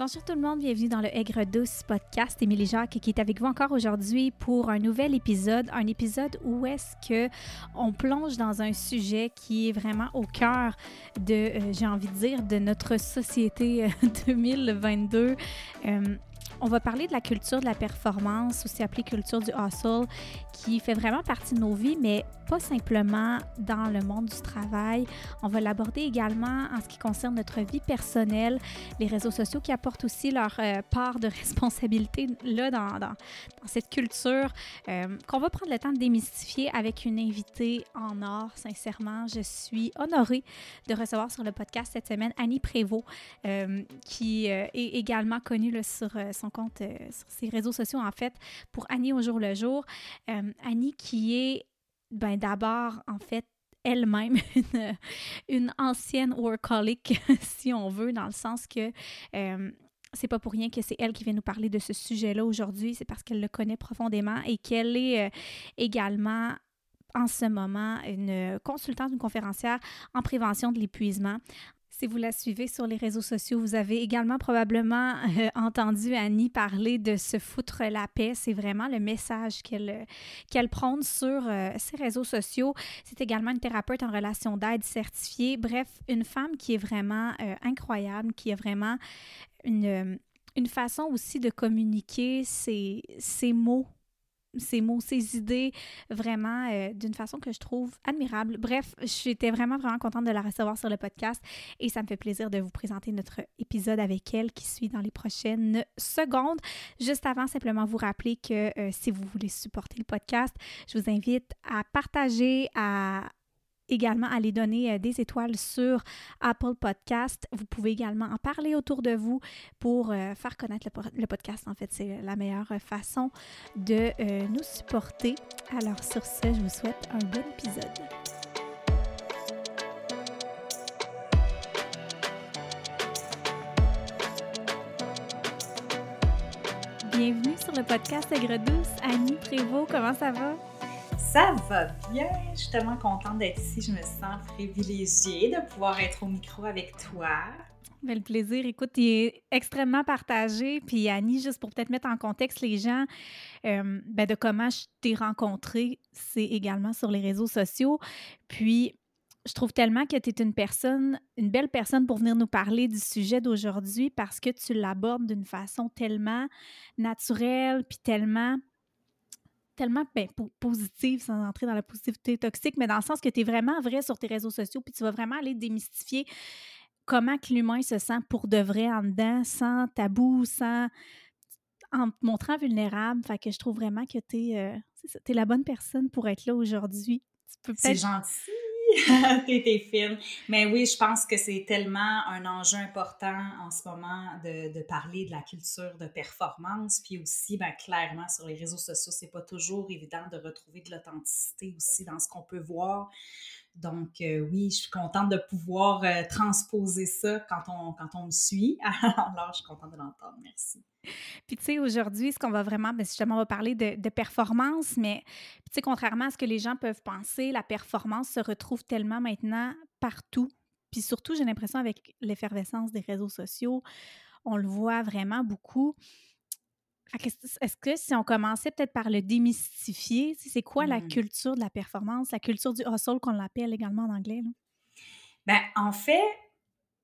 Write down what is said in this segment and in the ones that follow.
Bonjour tout le monde, bienvenue dans le Aigre Douce podcast. Émilie Jacques qui est avec vous encore aujourd'hui pour un nouvel épisode, un épisode où est-ce que on plonge dans un sujet qui est vraiment au cœur de, euh, j'ai envie de dire, de notre société 2022. Euh, on va parler de la culture de la performance, aussi appelée culture du hustle, qui fait vraiment partie de nos vies, mais pas simplement dans le monde du travail. On va l'aborder également en ce qui concerne notre vie personnelle, les réseaux sociaux qui apportent aussi leur euh, part de responsabilité là dans, cette culture euh, qu'on va prendre le temps de démystifier avec une invitée en or. Sincèrement, je suis honorée de recevoir sur le podcast cette semaine Annie Prévost, euh, qui est également connue sur son compte, sur ses réseaux sociaux en fait, pour Annie au jour le jour. Annie qui est ben, d'abord, en fait, elle-même une, une, ancienne workaholic, si on veut, dans le sens que euh, c'est pas pour rien que c'est elle qui vient nous parler de ce sujet-là aujourd'hui, c'est parce qu'elle le connaît profondément et qu'elle est euh, également en ce moment une consultante, une conférencière en prévention de l'épuisement. Si vous la suivez sur les réseaux sociaux, vous avez également probablement euh, entendu Annie parler de se foutre la paix. C'est vraiment le message qu'elle qu'elle prône sur euh, ses réseaux sociaux. C'est également une thérapeute en relation d'aide certifiée. Bref, une femme qui est vraiment euh, incroyable, qui a vraiment une, une façon aussi de communiquer ses, ses mots ses mots, ses idées, vraiment euh, d'une façon que je trouve admirable. Bref, j'étais vraiment, vraiment contente de la recevoir sur le podcast et ça me fait plaisir de vous présenter notre épisode avec elle qui suit dans les prochaines secondes. Juste avant, simplement vous rappeler que euh, si vous voulez supporter le podcast, je vous invite à partager, à également aller donner euh, des étoiles sur Apple Podcast. Vous pouvez également en parler autour de vous pour euh, faire connaître le, podcast. En fait, c'est la meilleure façon de euh, nous supporter. Alors sur ce, je vous souhaite un bon épisode. Bienvenue sur le podcast Aigre Douce. Annie Prévost, comment ça va? Ça va bien. Je suis tellement contente d'être ici. Je me sens privilégiée de pouvoir être au micro avec toi. Mais le plaisir, écoute, il est extrêmement partagé. Puis Annie, juste pour peut-être mettre en contexte les gens euh, ben, de comment je t'ai rencontré, c'est également sur les réseaux sociaux. Puis je trouve tellement que tu es une personne, une belle personne pour venir nous parler du sujet d'aujourd'hui parce que tu l'abordes d'une façon tellement naturelle, puis tellement tellement ben, positive, sans entrer dans la positivité toxique, mais dans le sens que tu es vraiment vrai sur tes réseaux sociaux, puis tu vas vraiment aller démystifier comment que l'humain se sent pour de vrai en dedans, sans tabou, sans en te montrant vulnérable. Fait que je trouve vraiment que tu es, euh, la bonne personne pour être là aujourd'hui. C'est gentil. T'es fine. Mais oui, je pense que c'est tellement un enjeu important en ce moment de, de, parler de la culture de performance. Puis aussi, ben, clairement, sur les réseaux sociaux, c'est pas toujours évident de retrouver de l'authenticité aussi dans ce qu'on peut voir. Donc, euh, oui, je suis contente de pouvoir euh, transposer ça quand on, quand on me suit. Alors, je suis contente de l'entendre. Merci. Puis, tu sais, aujourd'hui, ce qu'on va vraiment, bien, justement, on va parler de, de performance, mais, tu sais, contrairement à ce que les gens peuvent penser, la performance se retrouve tellement maintenant partout. Puis surtout, j'ai l'impression avec l'effervescence des réseaux sociaux, on le voit vraiment beaucoup. Est-ce que si on commençait peut-être par le démystifier, c'est quoi la mmh. culture de la performance, la culture du hustle qu'on l'appelle également en anglais? Bien, en fait,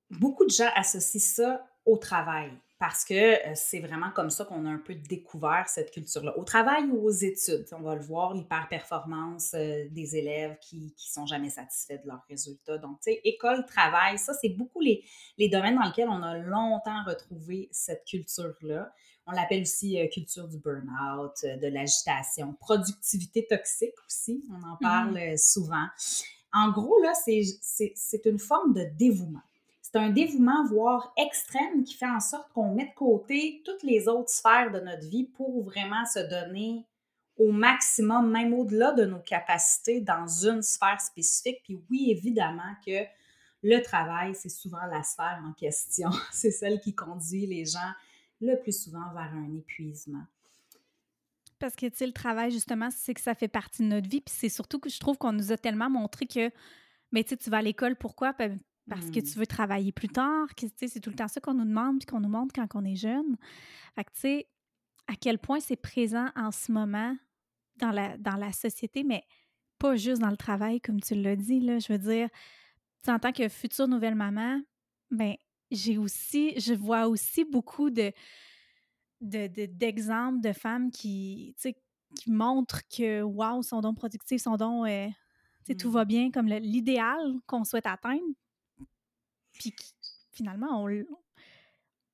beaucoup de gens associent ça au travail parce que euh, c'est vraiment comme ça qu'on a un peu découvert cette culture-là. Au travail ou aux études, on va le voir, l'hyper-performance euh, des élèves qui ne sont jamais satisfaits de leurs résultats. Donc, tu sais, école, travail, ça, c'est beaucoup les, les domaines dans lesquels on a longtemps retrouvé cette culture-là. On l'appelle aussi euh, culture du burn-out, de l'agitation, productivité toxique aussi, on en parle mm-hmm. souvent. En gros, là, c'est une forme de dévouement c'est un dévouement, voire extrême, qui fait en sorte qu'on met de côté toutes les autres sphères de notre vie pour vraiment se donner au maximum, même au-delà de nos capacités dans une sphère spécifique. Puis oui, évidemment que le travail, c'est souvent la sphère en question. c'est celle qui conduit les gens le plus souvent vers un épuisement. Parce que, tu sais, le travail, justement, c'est que ça fait partie de notre vie. Puis c'est surtout que je trouve qu'on nous a tellement montré que, mais tu sais, tu vas à l'école, pourquoi? parce que Mmh. tu veux travailler plus tard, tu sais, c'est tout le temps ça qu'on nous demande puis qu'on nous montre quand on est jeune. Fait que, tu sais, à quel point c'est présent en ce moment dans la, dans la société, mais pas juste dans le travail, comme tu l'as dit, là. Je veux dire, tu sais, en tant que future nouvelle maman, ben j'ai aussi, je vois aussi beaucoup de de- de- d'exemples de, femmes qui, qui montrent que, waouh, sont donc productives, sont donc, euh, tout Mm. va bien, comme l'idéal qu'on souhaite atteindre. Puis finalement, on,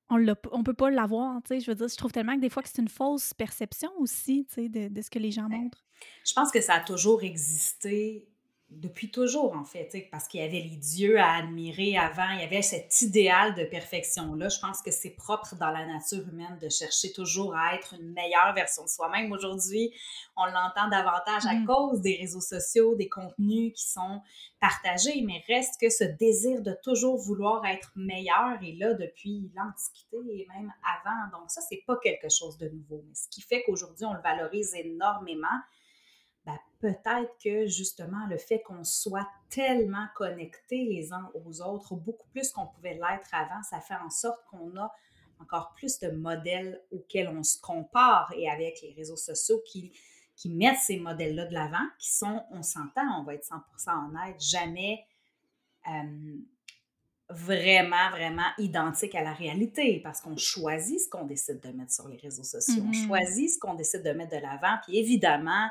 on, on peut pas l'avoir, tu sais. Je veux dire, je trouve tellement que des fois que c'est une fausse perception aussi, tu sais, de, de ce que les gens Ben, montrent. Je pense que ça a toujours existé, depuis toujours en fait, parce qu'il y avait les dieux à admirer avant, il y avait cet idéal de perfection-là. Je pense que c'est propre dans la nature humaine de chercher toujours à être une meilleure version de soi-même. Aujourd'hui, on l'entend davantage à Mhm. cause des réseaux sociaux, des contenus qui sont partagés, mais reste que ce désir de toujours vouloir être meilleur est là depuis l'Antiquité et même avant. Donc ça, c'est pas quelque chose de nouveau. Mais ce qui fait qu'aujourd'hui, on le valorise énormément, ben, peut-être que justement le fait qu'on soit tellement connectés les uns aux autres, beaucoup plus qu'on pouvait l'être avant, ça fait en sorte qu'on a encore plus de modèles auxquels on se compare et avec les réseaux sociaux qui, qui mettent ces modèles-là de l'avant, qui sont, on s'entend, on va être 100% honnête, jamais euh, vraiment, vraiment identiques à la réalité parce qu'on choisit ce qu'on décide de mettre sur les réseaux sociaux, on Mhm. choisit ce qu'on décide de mettre de l'avant, puis évidemment,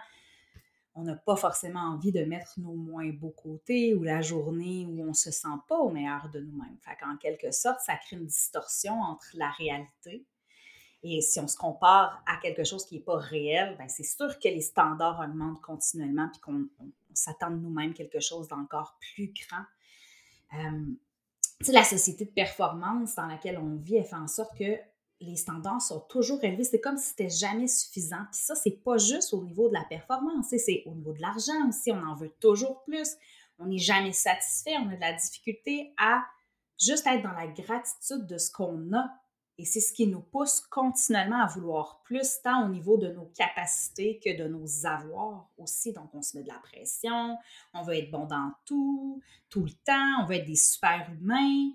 on n'a pas forcément envie de mettre nos moins beaux côtés ou la journée où on se sent pas au meilleur de nous-mêmes. Fait qu'en quelque sorte, ça crée une distorsion entre la réalité et si on se compare à quelque chose qui n'est pas réel, ben c'est sûr que les standards augmentent continuellement puis qu'on on- on s'attend de nous-mêmes quelque chose d'encore plus grand. Euh, la société de performance dans laquelle on vit, elle fait en sorte que les standards sont toujours élevés. C'est comme si c'était jamais suffisant. Puis ça, c'est pas juste au niveau de la performance, c'est au niveau de l'argent aussi. On en veut toujours plus. On n'est jamais satisfait. On a de la difficulté à juste être dans la gratitude de ce qu'on a. Et c'est ce qui nous pousse continuellement à vouloir plus, tant au niveau de nos capacités que de nos avoirs aussi. Donc, on se met de la pression, on veut être bon dans tout, tout le temps, on veut être des super humains.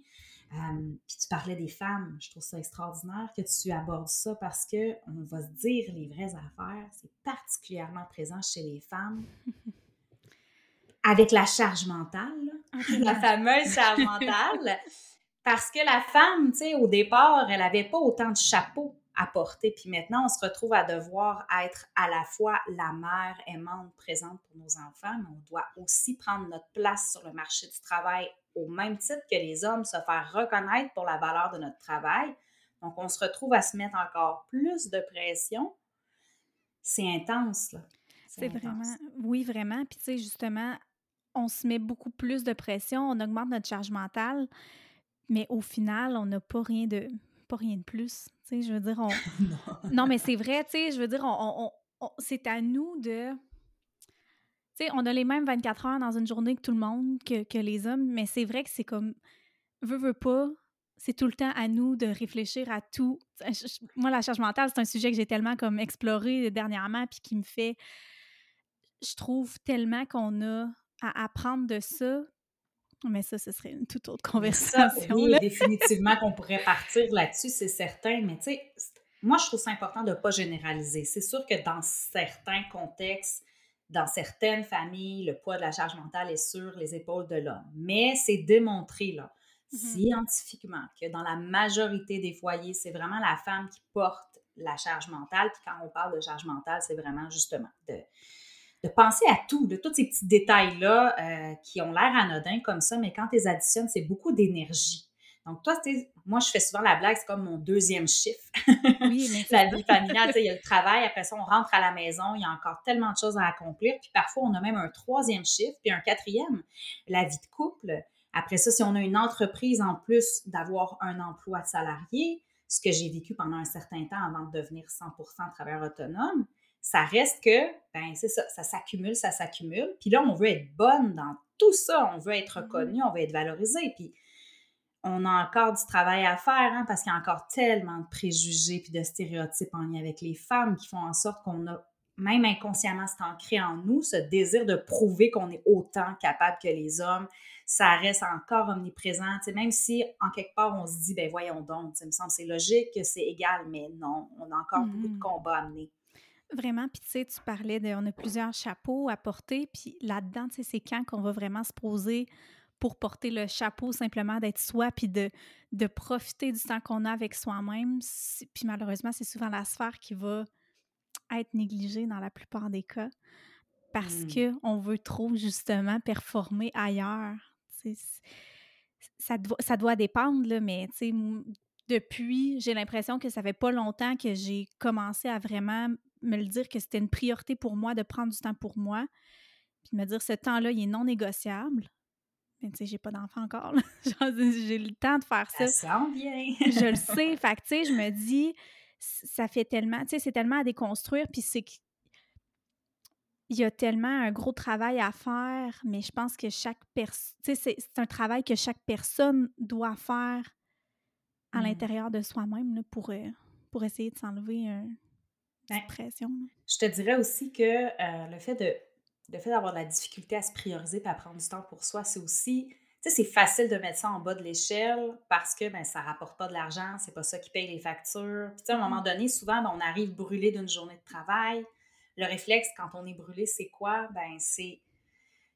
Euh, puis tu parlais des femmes, je trouve ça extraordinaire que tu abordes ça parce que on va se dire les vraies affaires, c'est particulièrement présent chez les femmes. Avec la charge mentale, la fameuse charge mentale, parce que la femme, tu sais, au départ, elle n'avait pas autant de chapeaux à porter, puis maintenant, on se retrouve à devoir être à la fois la mère aimante, présente pour nos enfants, mais on doit aussi prendre notre place sur le marché du travail au même titre que les hommes, se faire reconnaître pour la valeur de notre travail. Donc, on se retrouve à se mettre encore plus de pression. C'est intense, là. C'est vraiment, oui, vraiment. Puis, tu sais, justement, on se met beaucoup plus de pression, on augmente notre charge mentale, mais au final, on n'a pas rien de pas rien de plus. Tu sais, je veux dire, on... non. non, mais c'est vrai, tu sais, je veux dire, on, c'est à nous de... Tu sais, on a les mêmes 24 heures dans une journée que tout le monde, que, que les hommes, mais c'est vrai que c'est comme... Veux, veux pas, c'est tout le temps à nous de réfléchir à tout. Moi, la charge mentale, c'est un sujet que j'ai tellement comme exploré dernièrement, puis qui me fait... Je trouve tellement qu'on a à apprendre de ça, mais ça, ce serait une toute autre Ça, conversation. oui, là. définitivement qu'on pourrait partir là-dessus, c'est certain. Mais tu sais, moi, je trouve ça important de ne pas généraliser. C'est sûr que dans certains contextes, dans certaines familles, le poids de la charge mentale est sur les épaules de l'homme. Mais c'est démontré, là, Mhm. scientifiquement, que dans la majorité des foyers, c'est vraiment la femme qui porte la charge mentale. Puis quand on parle de charge mentale, c'est vraiment justement de, de penser à tout, de tous ces petits détails-là euh, qui ont l'air anodins comme ça, mais quand tu les additionnes, c'est beaucoup d'énergie. Donc, toi, moi, je fais souvent la blague, c'est comme mon deuxième chiffre. Oui, mais la ça. vie familiale, il y a le travail, après ça, on rentre à la maison, il y a encore tellement de choses à accomplir, puis parfois, on a même un troisième chiffre, puis un quatrième, la vie de couple. Après ça, si on a une entreprise en plus d'avoir un emploi de salarié, ce que j'ai vécu pendant un certain temps avant de devenir 100% travailleur autonome, ça reste que, ben c'est ça, ça s'accumule, ça s'accumule. Puis là, on veut être bonne dans tout ça, on veut être reconnu, on veut être valorisé. Puis on a encore du travail à faire, hein, parce qu'il y a encore tellement de préjugés puis de stéréotypes en lien avec les femmes qui font en sorte qu'on a même inconsciemment, c'est ancré en nous, ce désir de prouver qu'on est autant capable que les hommes, ça reste encore omniprésent. même si, en quelque part, on se dit, ben voyons donc, il me semble c'est logique, c'est égal, mais non, on a encore beaucoup de mmh. combats à mener. Vraiment, puis tu sais, tu parlais de, on a plusieurs chapeaux à porter, puis là-dedans, tu sais, c'est quand qu'on va vraiment se poser pour porter le chapeau, simplement d'être soi, puis de, de profiter du temps qu'on a avec soi-même. Puis malheureusement, c'est souvent la sphère qui va être négligée dans la plupart des cas parce mmh. qu'on veut trop justement performer ailleurs. Ça, doit, ça doit dépendre, là, mais depuis, j'ai l'impression que ça fait pas longtemps que j'ai commencé à vraiment me le dire que c'était une priorité pour moi de prendre du temps pour moi, puis de me dire ce temps-là, il est non négociable. Mais tu sais, j'ai pas d'enfant encore. j'ai le temps de faire ça. Ça sent bien. je le sais. Fait que tu sais, je me dis, ça fait tellement, tu sais, c'est tellement à déconstruire, puis c'est il y a tellement un gros travail à faire, mais je pense que chaque personne, tu sais, c'est un travail que chaque personne doit faire à mmh. l'intérieur de soi-même pour, euh, pour essayer de s'enlever une pression. Je te dirais aussi que euh, le fait de le fait d'avoir de la difficulté à se prioriser et à prendre du temps pour soi, c'est aussi tu sais, c'est facile de mettre ça en bas de l'échelle parce que ben, ça rapporte pas de l'argent, c'est pas ça qui paye les factures. Puis, à un moment donné, souvent, ben, on arrive brûlé d'une journée de travail. Le réflexe, quand on est brûlé, c'est quoi? Ben, c'est,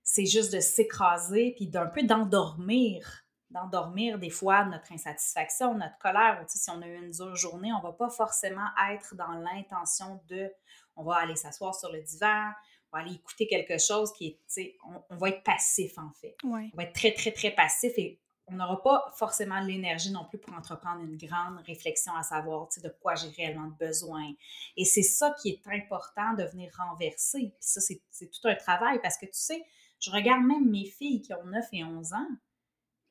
c'est juste de s'écraser puis d'un peu d'endormir. D'endormir des fois notre insatisfaction, notre colère. si on a eu une dure journée, on va pas forcément être dans l'intention de on va aller s'asseoir sur le divan, on va aller écouter quelque chose qui est, on, on va être passif en fait. On va être très, très, très passif et on n'aura pas forcément l'énergie non plus pour entreprendre une grande réflexion à savoir de quoi j'ai réellement besoin. Et c'est ça qui est important de venir renverser. Puis ça, c'est tout un travail parce que tu sais, je regarde même mes filles qui ont 9 et 11 ans.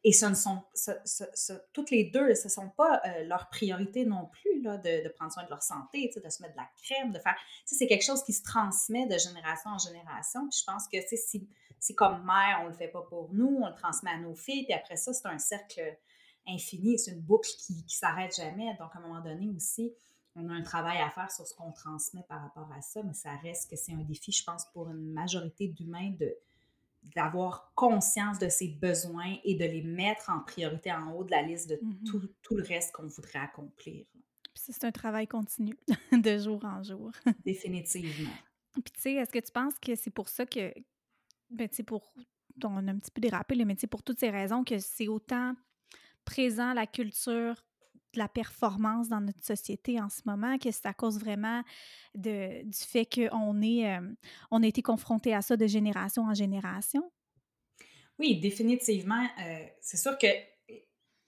Et ne sont, toutes les deux, ce ne sont pas euh, leur priorité non plus là, de, prendre soin de leur santé, de se mettre de la crème, de faire. C'est quelque chose qui se transmet de génération en génération. Je pense que si c'est comme mère, on ne le fait pas pour nous, on le transmet à nos filles, puis après ça, c'est un cercle infini, c'est une boucle qui ne s'arrête jamais. Donc, à un moment donné aussi, on a un travail à faire sur ce qu'on transmet par rapport à ça, mais ça reste que c'est un défi, je pense, pour une majorité d'humains de d'avoir conscience de ses besoins et de les mettre en priorité en haut de la liste de mm-hmm. tout, tout, le reste qu'on voudrait accomplir. C'est un travail continu, de jour en jour. Définitivement. Puis tu sais, est-ce que tu penses que c'est pour ça que, ben, pour. On a un petit peu dérapé, mais pour toutes ces raisons, que c'est autant présent la culture la performance dans notre société en ce moment, que c'est à cause vraiment de, du fait qu'on est, euh, on a été confronté à ça de génération en génération? Oui, définitivement. Euh, c'est sûr que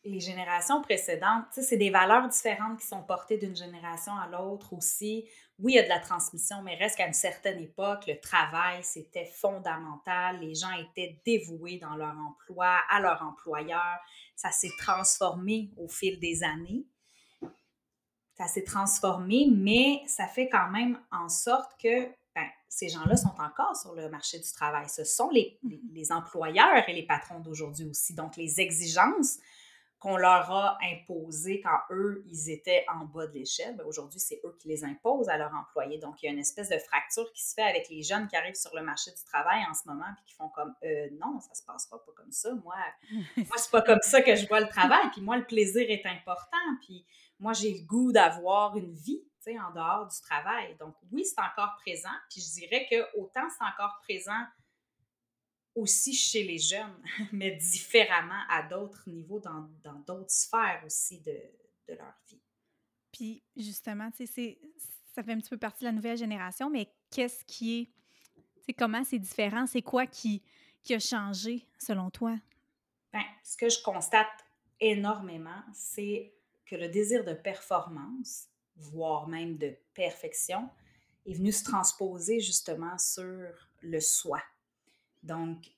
les générations précédentes, c'est des valeurs différentes qui sont portées d'une génération à l'autre aussi. Oui, il y a de la transmission, mais reste qu'à une certaine époque, le travail, c'était fondamental. Les gens étaient dévoués dans leur emploi, à leur employeur. Ça s'est transformé au fil des années. Ça s'est transformé, mais ça fait quand même en sorte que ben, ces gens-là sont encore sur le marché du travail. Ce sont les, les employeurs et les patrons d'aujourd'hui aussi. Donc, les exigences qu'on leur a imposé quand eux, ils étaient en bas de l'échelle. Ben, aujourd'hui, c'est eux qui les imposent à leurs employés. Donc, il y a une espèce de fracture qui se fait avec les jeunes qui arrivent sur le marché du travail en ce moment puis qui font comme euh, non, ça se passera pas comme ça. Moi, moi c'est pas comme ça que je vois le travail. Puis moi, le plaisir est important. Puis moi, j'ai le goût d'avoir une vie en dehors du travail. Donc, oui, c'est encore présent. Puis je dirais que autant c'est encore présent aussi chez les jeunes, mais différemment à d'autres niveaux, dans d'autres sphères aussi de, de, leur vie. Puis justement, ça fait un petit peu partie de la nouvelle génération, mais qu'est-ce qui est, c'est comment c'est différent, c'est quoi qui, qui a changé selon toi? Bien, ce que je constate énormément, c'est que le désir de performance, voire même de perfection, est venu se transposer justement sur le soi donc,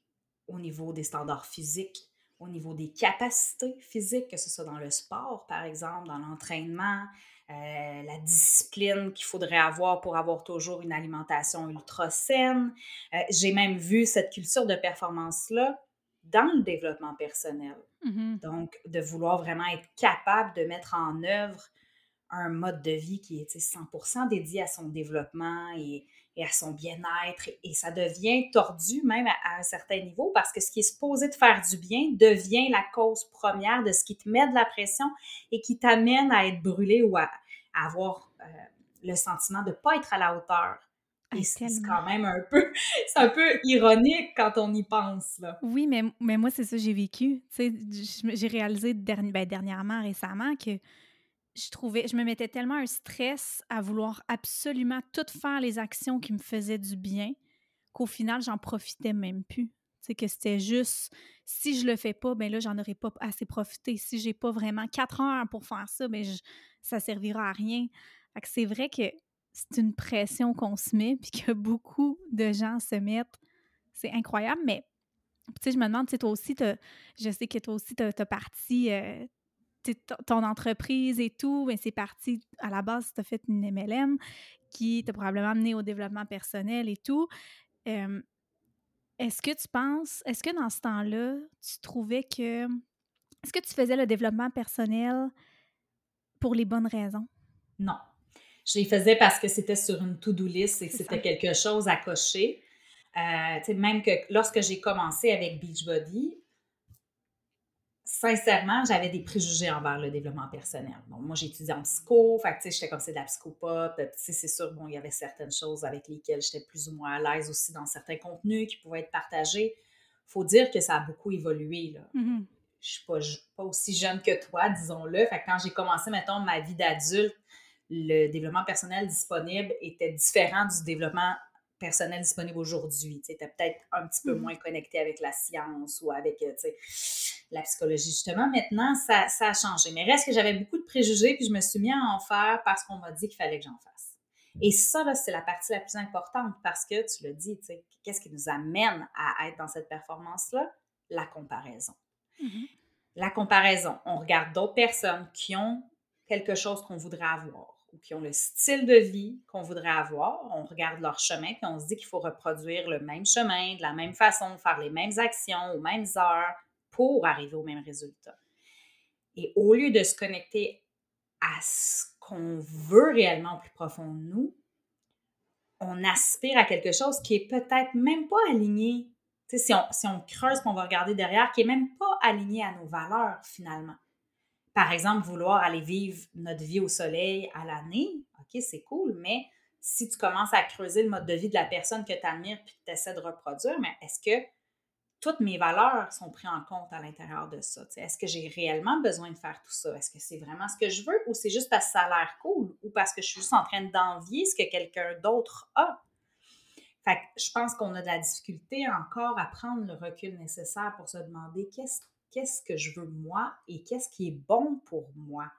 au niveau des standards physiques, au niveau des capacités physiques, que ce soit dans le sport, par exemple, dans l'entraînement, euh, la discipline qu'il faudrait avoir pour avoir toujours une alimentation ultra saine. Euh, j'ai même vu cette culture de performance-là dans le développement personnel. Mm-hmm. Donc, de vouloir vraiment être capable de mettre en œuvre un mode de vie qui est 100% dédié à son développement et, à son bien-être. Et, ça devient tordu même à, un certain niveau parce que ce qui est supposé de faire du bien devient la cause première de ce qui te met de la pression et qui t'amène à être brûlé ou à, avoir euh, le sentiment de ne pas être à la hauteur. Et c'est quand même un peu, c'est un peu ironique quand on y pense. Là. Oui, mais, mais moi, c'est ça que j'ai vécu. J'ai réalisé ben, dernièrement, récemment, que je trouvais, je me mettais tellement un stress à vouloir absolument tout faire les actions qui me faisaient du bien qu'au final, j'en profitais même plus. C'est que c'était juste, si je le fais pas, ben là, j'en aurais pas assez profité. Si j'ai pas vraiment quatre heures pour faire ça, ben je, ça servira à rien. c'est vrai que c'est une pression qu'on se met, puis que beaucoup de gens se mettent. C'est incroyable, mais tu sais, je me demande, tu toi aussi, je sais que toi aussi, tu as, parti, euh, ton entreprise et tout, mais c'est parti, à la base, tu as fait une MLM qui t'a probablement amené au développement personnel et tout. est-ce que tu penses, est-ce que dans ce temps-là, tu trouvais que, est-ce que tu faisais le développement personnel pour les bonnes raisons? Non. Je les faisais parce que c'était sur une to-do list et que c'était quelque chose à cocher. Euh, même que lorsque j'ai commencé avec Beachbody, sincèrement, j'avais des préjugés envers le développement personnel. Bon, moi, j'ai étudié en psycho, fait que, j'étais comme c'est de la psychopop. C'est sûr, bon, il y avait certaines choses avec lesquelles j'étais plus ou moins à l'aise aussi dans certains contenus qui pouvaient être partagés. faut dire que ça a beaucoup évolué, là. Mm-hmm. Je suis pas, pas aussi jeune que toi, disons-le. Fait que quand j'ai commencé, mettons, ma vie d'adulte, le développement personnel disponible était différent du développement personnel disponible aujourd'hui. Tu es peut-être un petit peu mm-hmm. moins connecté avec la science ou avec euh, la psychologie. Justement, maintenant, ça, ça, a changé. Mais reste que j'avais beaucoup de préjugés, puis je me suis mis à en faire parce qu'on m'a dit qu'il fallait que j'en fasse. Et ça, c'est la partie la plus importante parce que, tu l'as dit, qu'est-ce qui nous amène à être dans cette performance-là? La comparaison. Mm-hmm. La comparaison. On regarde d'autres personnes qui ont quelque chose qu'on voudrait avoir qui ont le style de vie qu'on voudrait avoir. On regarde leur chemin, puis on se dit qu'il faut reproduire le même chemin, de la même façon, faire les mêmes actions aux mêmes heures pour arriver au même résultat. Et au lieu de se connecter à ce qu'on veut réellement au plus profond de nous, on aspire à quelque chose qui est peut-être même pas aligné. si on, si on creuse, qu'on va regarder derrière, qui est même pas aligné à nos valeurs finalement par exemple, vouloir aller vivre notre vie au soleil à l'année, OK, c'est cool, mais si tu commences à creuser le mode de vie de la personne que tu admires puis que tu essaies de reproduire, mais est-ce que toutes mes valeurs sont prises en compte à l'intérieur de ça? Est-ce que j'ai réellement besoin de faire tout ça? Est-ce que c'est vraiment ce que je veux ou c'est juste parce que ça a l'air cool ou parce que je suis juste en train d'envier ce que quelqu'un d'autre a? Fait que je pense qu'on a de la difficulté encore à prendre le recul nécessaire pour se demander qu'est-ce qu'est-ce que je veux moi et qu'est-ce qui est bon pour moi?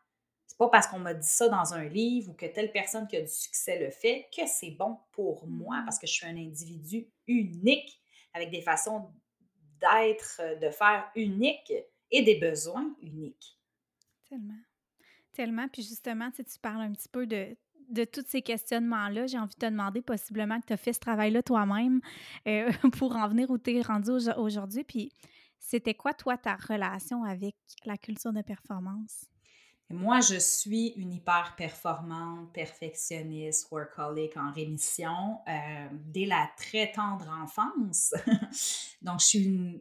C'est pas parce qu'on m'a dit ça dans un livre ou que telle personne qui a du succès le fait que c'est bon pour moi mm-hmm. parce que je suis un individu unique avec des façons d'être, de faire uniques et des besoins uniques. Tellement. Tellement. Puis justement, tu, tu parles un petit peu de, de tous ces questionnements-là, j'ai envie de te demander possiblement que tu as fait ce travail-là toi-même euh, pour en venir où tu es rendu aujourd'hui. Puis c'était quoi, toi, ta relation avec la culture de performance? Moi, je suis une hyper performante, perfectionniste, workaholic en rémission euh, dès la très tendre enfance. Donc, je suis une,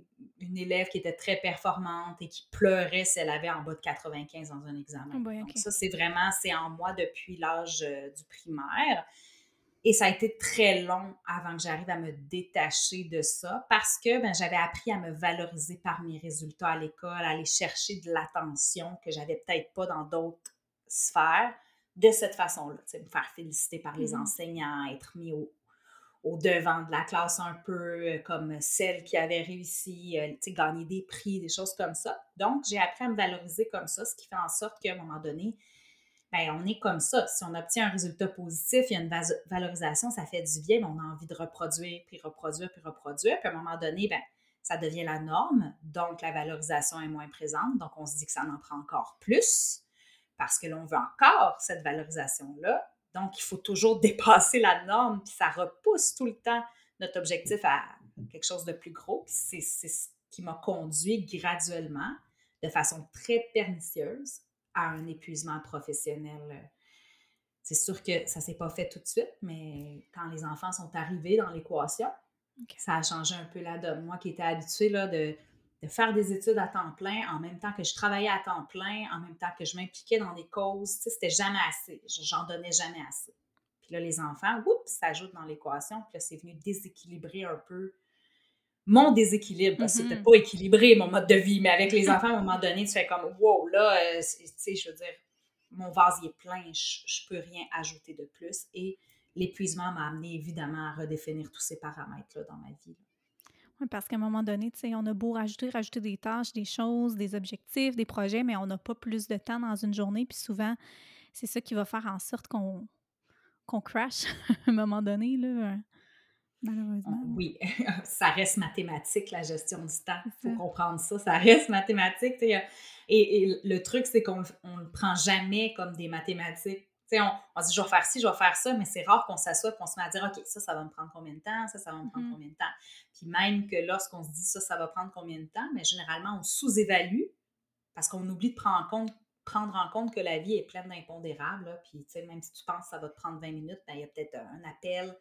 élève qui était très performante et qui pleurait si elle avait en bas de 95 dans un examen. Oh Donc, ça, c'est vraiment, c'est en moi depuis l'âge euh, du primaire. Et ça a été très long avant que j'arrive à me détacher de ça parce que ben, j'avais appris à me valoriser par mes résultats à l'école, à aller chercher de l'attention que j'avais peut-être pas dans d'autres sphères de cette façon-là. Me faire féliciter par les mmh enseignants, être mis au, devant de la classe un peu euh, comme celle qui avait réussi, euh, gagner des prix, des choses comme ça. Donc, j'ai appris à me valoriser comme ça, ce qui fait en sorte qu'à un moment donné, ben, on est comme ça. Si on obtient un résultat positif, il y a une valorisation, ça fait du bien, mais on a envie de reproduire, puis reproduire, puis reproduire. Puis à un moment donné, ben, ça devient la norme, donc la valorisation est moins présente. Donc on se dit que ça en prend encore plus parce que l'on veut encore cette valorisation-là. Donc il faut toujours dépasser la norme, puis ça repousse tout le temps notre objectif à quelque chose de plus gros. C'est ce qui m'a conduit graduellement, de façon très pernicieuse, à un épuisement professionnel C'est sûr que ça s'est pas fait tout de suite, mais quand les enfants sont arrivés dans l'équation, ça a changé un peu la donne. Moi qui étais habituée là, de, faire des études à temps plein, en même temps que je travaillais à temps plein, en même temps que je m'impliquais dans des causes, c'était jamais assez. J'en donnais jamais assez. Puis là, les enfants, oups, s'ajoutent dans l'équation. Puis là, c'est venu déséquilibrer un peu mon déséquilibre, parce que c'était mm-hmm. pas équilibré mon mode de vie, mais avec les enfants, à un moment donné, tu fais comme, wow, là, euh, tu sais, je veux dire, mon vase est plein, je, peux rien ajouter de plus. Et l'épuisement m'a amené évidemment à redéfinir tous ces paramètres-là dans ma vie. Oui, parce qu'à un moment donné, tu sais, on a beau rajouter, rajouter des tâches, des choses, des objectifs, des projets, mais on n'a pas plus de temps dans une journée. Puis souvent, c'est ça qui va faire en sorte qu'on qu'on crash à un moment donné, là, malheureusement. Oui, ça reste mathématique, la gestion du temps. Il faut comprendre ça. Ça reste mathématique. Et, et, le truc, c'est qu'on ne le prend jamais comme des mathématiques on, on se dit, je vais faire ci, je vais faire ça, mais c'est rare qu'on s'assoit et qu'on se met à dire, OK, ça, ça va me prendre combien de temps, ça, ça va me prendre mm-hmm. combien de temps? Puis même que lorsqu'on se dit, ça, ça va prendre combien de temps, mais généralement, on sous-évalue parce qu'on oublie de prendre en compte prendre en compte que la vie est pleine d'impondérables. Puis, tu sais, même si tu penses que ça va te prendre 20 minutes, ben, il y a peut-être un appel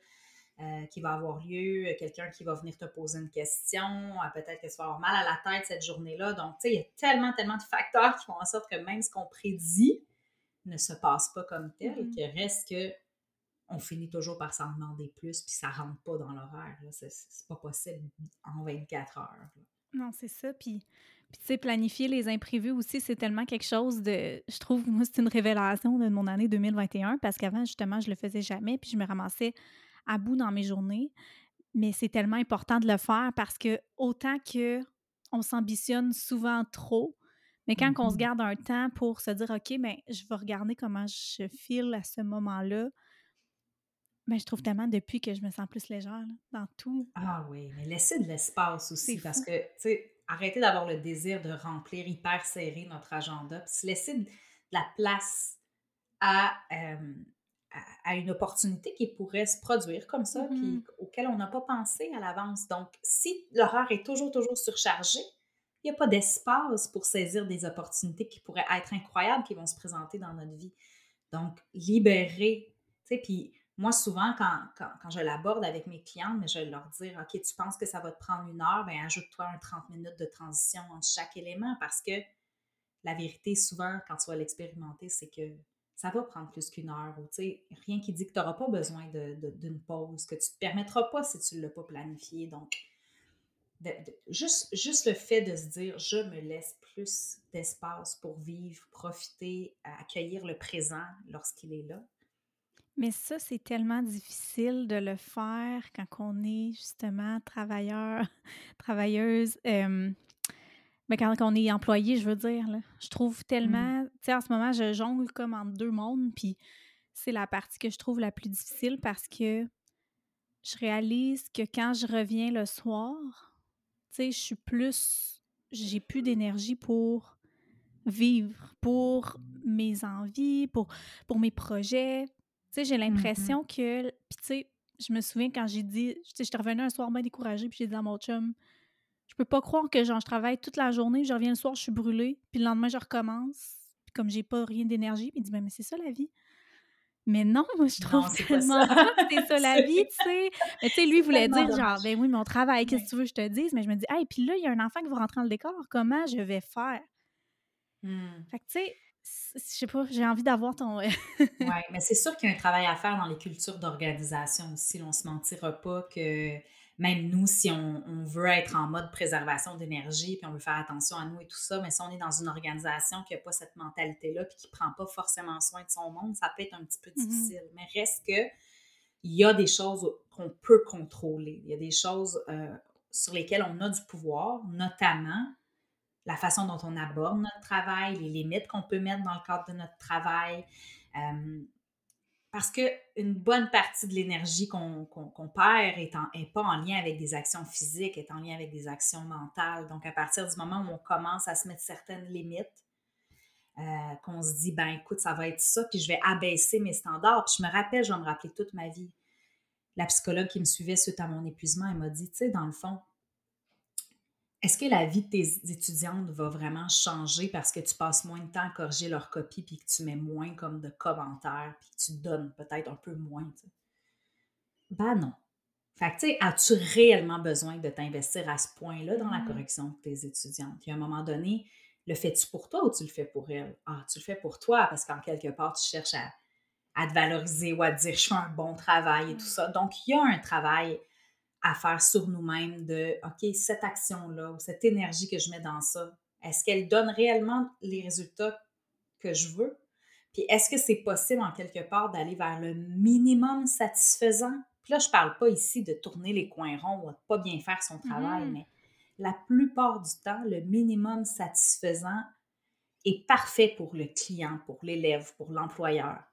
euh, qui va avoir lieu, quelqu'un qui va venir te poser une question, euh, peut-être que tu vas avoir mal à la tête cette journée-là. Donc, tu sais, il y a tellement, tellement de facteurs qui font en sorte que même ce qu'on prédit, ne se passe pas comme tel, mm-hmm. qu'il reste que on finit toujours par s'en demander plus, puis ça rentre pas dans l'horaire. C'est, pas possible en 24 heures. Non, c'est ça. Puis, puis tu sais, planifier les imprévus aussi, c'est tellement quelque chose de. Je trouve, moi, c'est une révélation de mon année 2021, parce qu'avant, justement, je le faisais jamais, puis je me ramassais à bout dans mes journées. Mais c'est tellement important de le faire parce que autant que on s'ambitionne souvent trop, mais quand on se mmh garde un temps pour se dire, OK, ben, je vais regarder comment je file à ce moment-là, ben, je trouve tellement depuis que je me sens plus légère dans tout. Ah oui, mais laisser de l'espace aussi, parce que, tu sais, arrêter d'avoir le désir de remplir hyper serré notre agenda, puis se laisser de la place à, à, une opportunité qui pourrait se produire comme ça, puis mmh auquel on n'a pas pensé à l'avance. Donc, si l'horaire est toujours, toujours surchargé, il n'y a pas d'espace pour saisir des opportunités qui pourraient être incroyables qui vont se présenter dans notre vie. Donc, libérer, tu sais, puis moi, souvent, quand, quand, je l'aborde avec mes clientes, mais je vais leur dire, OK, tu penses que ça va te prendre une heure, bien, ajoute-toi un 30 minutes de transition entre chaque élément parce que la vérité, souvent, quand tu vas l'expérimenter, c'est que ça va prendre plus qu'une heure. Ou, rien qui dit que tu n'auras pas besoin d'une pause, que tu ne te permettras pas si tu ne l'as pas planifié. Donc, juste, juste le fait de se dire, je me laisse plus d'espace pour vivre, profiter, accueillir le présent lorsqu'il est là. Mais ça, c'est tellement difficile de le faire quand on est justement travailleur, travailleuse. Mais quand, on est employé, je veux dire, là, je trouve tellement. Tu sais, en ce moment, je jongle comme entre deux mondes, puis c'est la partie que je trouve la plus difficile parce que je réalise que quand je reviens le soir, sais, je suis plus. J'ai plus d'énergie pour vivre, pour mes envies, pour, pour mes projets. Tu sais, j'ai mmh l'impression que. Puis, tu sais, je me souviens quand j'ai dit. Tu sais, je suis revenue un soir bien découragée, puis j'ai dit à mon chum, je peux pas croire que genre, je travaille toute la journée, je reviens le soir, je suis brûlée, puis le lendemain, je recommence. Puis, comme j'ai pas rien d'énergie, puis il dit, ben, mais c'est ça la vie. Mais non, moi, je trouve tellement que c'est ça la vie, tu sais. Mais tu sais, lui, il voulait dire, genre, ben oui, mon travail, qu'est-ce que tu veux que je te dise? Mais je me dis, hey, puis là, il y a un enfant qui va rentrer dans le décor, comment je vais faire? Mmh. Fait que, tu sais, je sais pas, j'ai envie d'avoir ton. oui, mais c'est sûr qu'il y a un travail à faire dans les cultures d'organisation aussi. On se mentira pas que même nous, si on, veut être en mode préservation d'énergie, puis on veut faire attention à nous et tout ça, mais si on est dans une organisation qui n'a pas cette mentalité-là, puis qui ne prend pas forcément soin de son monde, ça peut être un petit peu mm-hmm. difficile. Mais reste que il y a des choses qu'on peut contrôler. Il y a des choses euh, sur lesquelles on a du pouvoir, notamment la façon dont on aborde notre travail, les limites qu'on peut mettre dans le cadre de notre travail. Euh, parce qu'une bonne partie de l'énergie qu'on perd n'est pas en lien avec des actions physiques, est en lien avec des actions mentales. Donc, à partir du moment où on commence à se mettre certaines limites, euh, qu'on se dit, ben écoute, ça va être ça, puis je vais abaisser mes standards. Puis je me rappelle, je vais me rappeler toute ma vie. La psychologue qui me suivait suite à mon épuisement, elle m'a dit, tu sais, dans le fond, est-ce que la vie de tes étudiantes va vraiment changer parce que tu passes moins de temps à corriger leurs copies puis que tu mets moins comme de commentaires puis que tu donnes peut-être un peu moins? Ben non. Fait que, tu sais, as-tu réellement besoin de t'investir à ce point-là dans la mmh. correction de tes étudiantes? Puis à un moment donné, le fais-tu pour toi ou tu le fais pour elles? Ah, tu le fais pour toi parce qu'en quelque part, tu cherches à, à, te valoriser ou à te dire je fais un bon travail et tout mmh. ça. Donc, il y a un travail à faire sur nous-mêmes de OK, cette action-là ou cette énergie que je mets dans ça, est-ce qu'elle donne réellement les résultats que je veux? Puis est-ce que c'est possible en quelque part d'aller vers le minimum satisfaisant? Puis là, je parle pas ici de tourner les coins ronds ou de pas bien faire son travail, mm-hmm. mais la plupart du temps, le minimum satisfaisant est parfait pour le client, pour l'élève, pour l'employeur.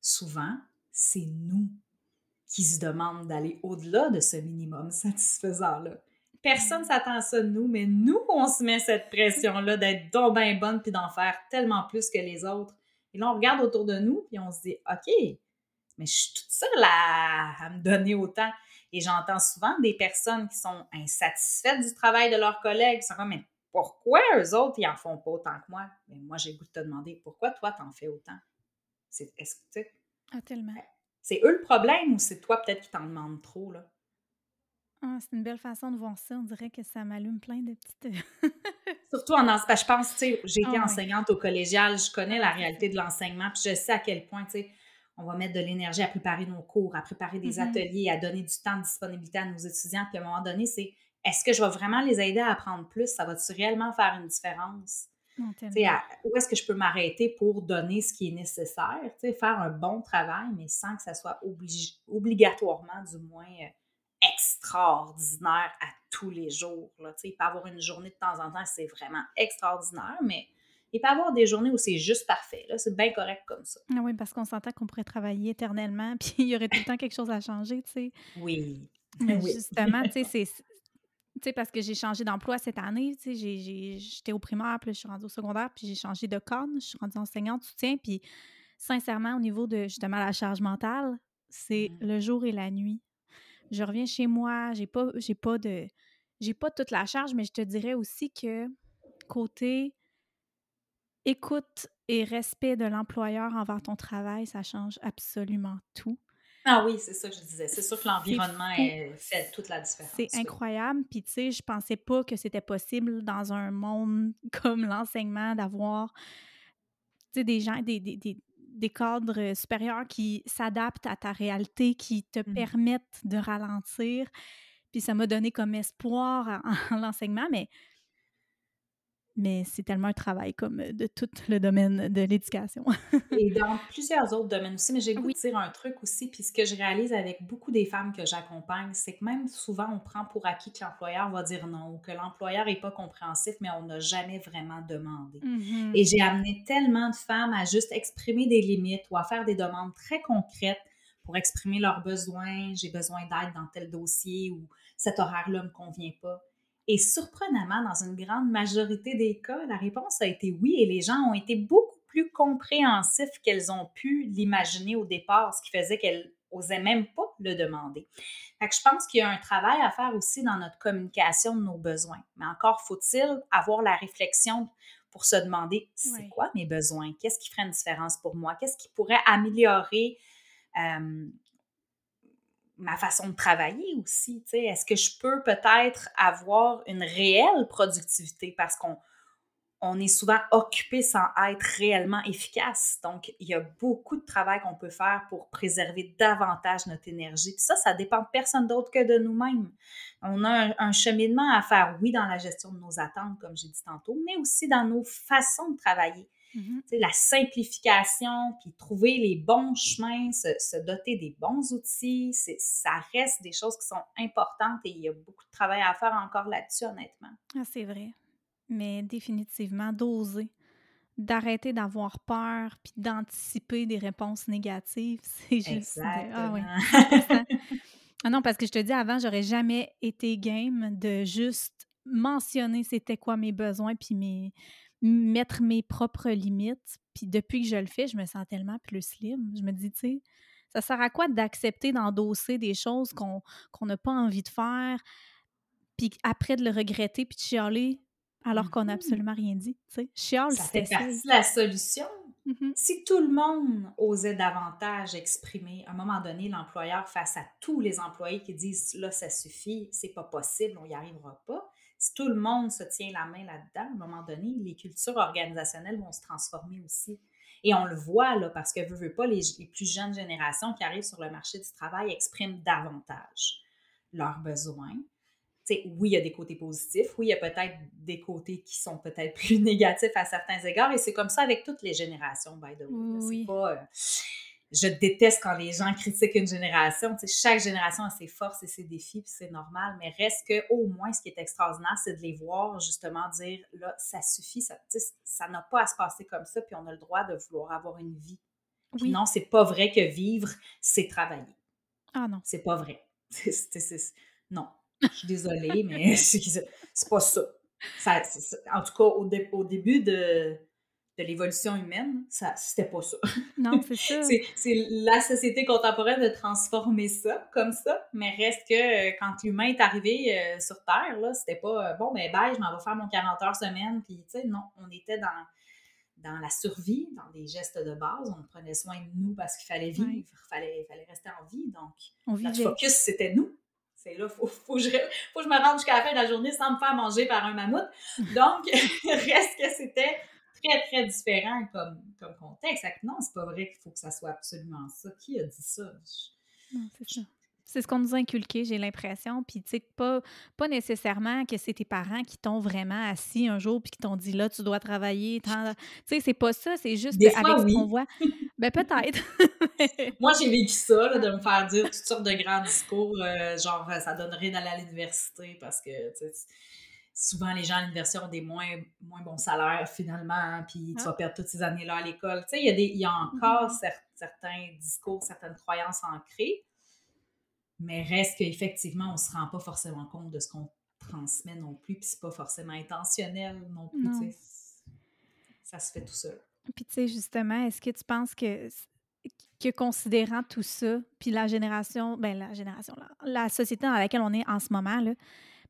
Souvent, c'est nous qui se demande d'aller au-delà de ce minimum satisfaisant-là. Personne s'attend à ça de nous, mais nous, on se met cette pression-là d'être donc bien bonne puis d'en faire tellement plus que les autres. Et là, on regarde autour de nous puis on se dit, OK, mais je suis toute seule à, à me donner autant. Et j'entends souvent des personnes qui sont insatisfaites du travail de leurs collègues, qui sont comme, mais pourquoi eux autres, ils en font pas autant que moi? Mais moi, j'ai goût de te demander, pourquoi toi, t'en fais autant? C'est, est-ce que, tu sais, ah, tellement. C'est eux le problème ou c'est toi peut-être qui t'en demandes trop, là? Ah, c'est une belle façon de voir ça. On dirait que ça m'allume plein de petites. Euh, Surtout en enseignement. Je pense, tu sais, j'ai été ah enseignante au collégial, je connais la réalité de l'enseignement, puis je sais à quel point, tu sais, on va mettre de l'énergie à préparer nos cours, à préparer des mm-hmm. ateliers, à donner du temps de disponibilité à nos étudiants. Puis à un moment donné, c'est est-ce que je vais vraiment les aider à apprendre plus? Ça va-tu réellement faire une différence? Où est-ce que je peux m'arrêter pour donner ce qui est nécessaire, faire un bon travail, mais sans que ça soit obligatoirement, du moins, euh, extraordinaire à tous les jours. Là. Il peut avoir une journée de temps en temps, c'est vraiment extraordinaire, mais il peut y avoir des journées où c'est juste parfait. C'est bien correct comme ça. Ah oui, parce qu'on s'entend qu'on pourrait travailler éternellement, puis il y aurait tout le temps quelque chose à changer, tu sais. Oui. Mais justement, tu sais, sais, parce que j'ai changé d'emploi cette année, tu sais, j'étais au primaire, puis je suis rendue au secondaire, puis j'ai changé de cadre, je suis rendue enseignante soutien, puis sincèrement, au niveau de justement la charge mentale, c'est mmh. le jour et la nuit. Je reviens chez moi, j'ai pas, j'ai pas de, j'ai pas toute la charge, mais je te dirais aussi que côté écoute et respect de l'employeur envers ton travail, ça change absolument tout. Ah oui, c'est ça que je disais. C'est sûr que l'environnement fait toute la différence. C'est incroyable. Puis, tu sais, je pensais pas que c'était possible dans un monde comme l'enseignement d'avoir, des gens, des, des, des, cadres supérieurs qui s'adaptent à ta réalité, qui te mmh. permettent de ralentir. Puis, ça m'a donné comme espoir en l'enseignement, mais mais c'est tellement un travail comme euh, de tout le domaine de l'éducation. et dans plusieurs autres domaines aussi, mais j'ai goût de dire un truc aussi, puis ce que je réalise avec beaucoup des femmes que j'accompagne, c'est que même souvent on prend pour acquis que l'employeur va dire non, ou que l'employeur n'est pas compréhensif, mais on n'a jamais vraiment demandé. Mm-hmm. Et j'ai amené tellement de femmes à juste exprimer des limites ou à faire des demandes très concrètes pour exprimer leurs besoins, j'ai besoin d'aide dans tel dossier ou cet horaire-là ne me convient pas. Et surprenamment, dans une grande majorité des cas, la réponse a été oui et les gens ont été beaucoup plus compréhensifs qu'elles ont pu l'imaginer au départ, ce qui faisait qu'elles n'osaient même pas le demander. Fait je pense qu'il y a un travail à faire aussi dans notre communication de nos besoins. Mais encore faut-il avoir la réflexion pour se demander c'est quoi mes besoins? Qu'est-ce qui ferait une différence pour moi? Qu'est-ce qui pourrait améliorer euh, ma façon de travailler aussi. Est-ce que je peux peut-être avoir une réelle productivité? Parce qu'on on est souvent occupé sans être réellement efficace. Donc, il y a beaucoup de travail qu'on peut faire pour préserver davantage notre énergie. Puis ça, ça dépend de personne d'autre que de nous-mêmes. On a un, cheminement à faire, oui, dans la gestion de nos attentes, comme j'ai dit tantôt, mais aussi dans nos façons de travailler. Mmh la simplification, puis trouver les bons chemins, se, doter des bons outils, ça reste des choses qui sont importantes et il y a beaucoup de travail à faire encore là-dessus, honnêtement. Ah, c'est vrai. Mais définitivement, d'oser, d'arrêter d'avoir peur, puis d'anticiper des réponses négatives, c'est juste... Ah oui. ah non, parce que je te dis, avant, j'aurais jamais été game de juste mentionner c'était quoi mes besoins, puis mes mettre mes propres limites. Puis depuis que je le fais, je me sens tellement plus libre. Je me dis, tu sais, ça sert à quoi d'accepter d'endosser des choses qu'on n'a pas envie de faire? puis après de le regretter, puis de chialer alors qu'on n'a Mhm. absolument rien dit. Tu sais, chiale Ça fait partie de la solution. Mhm. Si tout le monde osait davantage exprimer, à un moment donné, l'employeur face à tous les employés qui disent là, ça suffit, c'est pas possible, on n'y arrivera pas. Si tout le monde se tient la main là-dedans, à un moment donné, les cultures organisationnelles vont se transformer aussi. Et on le voit, là, parce que, veux, veux pas, les, les plus jeunes générations qui arrivent sur le marché du travail expriment davantage leurs besoins. Tu sais, oui, il y a des côtés positifs, oui, il y a peut-être des côtés qui sont peut-être plus négatifs à certains égards, et c'est comme ça avec toutes les générations, by the way. là. Oui. C'est pas... euh, je déteste quand les gens critiquent une génération. Tu sais, chaque génération a ses forces et ses défis, puis c'est normal, mais reste que au moins, ce qui est extraordinaire, c'est de les voir justement dire, là, ça suffit, ça tu sais, ça n'a pas à se passer comme ça, puis on a le droit de vouloir avoir une vie. Puis Oui. non, c'est pas vrai que vivre, c'est travailler. Ah non. C'est pas vrai. Non. Je suis désolée, mais c'est pas ça. En tout cas, au, dé- au début de, de l'évolution humaine, ça c'était pas ça. Non, c'est ça. C'est la société contemporaine de transformer ça comme ça, mais reste que euh, quand l'humain est arrivé euh, sur Terre, là, c'était pas euh, bon, ben bye, je m'en vais faire mon 40 heures semaine, puis tu sais, non, on était dans, dans la survie, dans des gestes de base, on prenait soin de nous parce qu'il fallait vivre, il fallait, fallait rester en vie, donc On notre vivait. focus, c'était nous. C'est là, faut, faut, que je, faut que je me rende jusqu'à la fin de la journée sans me faire manger par un mammouth. Donc, reste que c'était très, très différent comme, comme contexte. Non, c'est pas vrai qu'il faut que ça soit absolument ça. Qui a dit ça? Je- Non, c'est ça. C'est ce qu'on nous a inculqué, j'ai l'impression. Puis, tu sais, pas, pas nécessairement que c'est tes parents qui t'ont vraiment assis un jour puis qui t'ont dit là, tu dois travailler. Tu sais, c'est pas ça. C'est juste Des avec fois, ce oui. qu'on voit. Ben, peut-être. Moi, j'ai vécu ça, là, de me faire dire toutes sortes de grands discours, euh, genre, ça donnerait d'aller à l'université parce que, tu sais, souvent, les gens à l'université ont des moins, moins bons salaires, finalement, puis tu Ah. vas perdre toutes ces années-là à l'école. Tu sais, il y, a des- il y a encore Mhm. cer- certains discours, certaines croyances ancrées, mais reste qu'effectivement, on ne se rend pas forcément compte de ce qu'on transmet non plus, puis c'est pas forcément intentionnel non plus, Non. Ça se fait tout seul. Puis, tu sais, justement, est-ce que tu penses que, que considérant tout ça, puis la génération, ben la génération, la, la société dans laquelle on est en ce moment, là,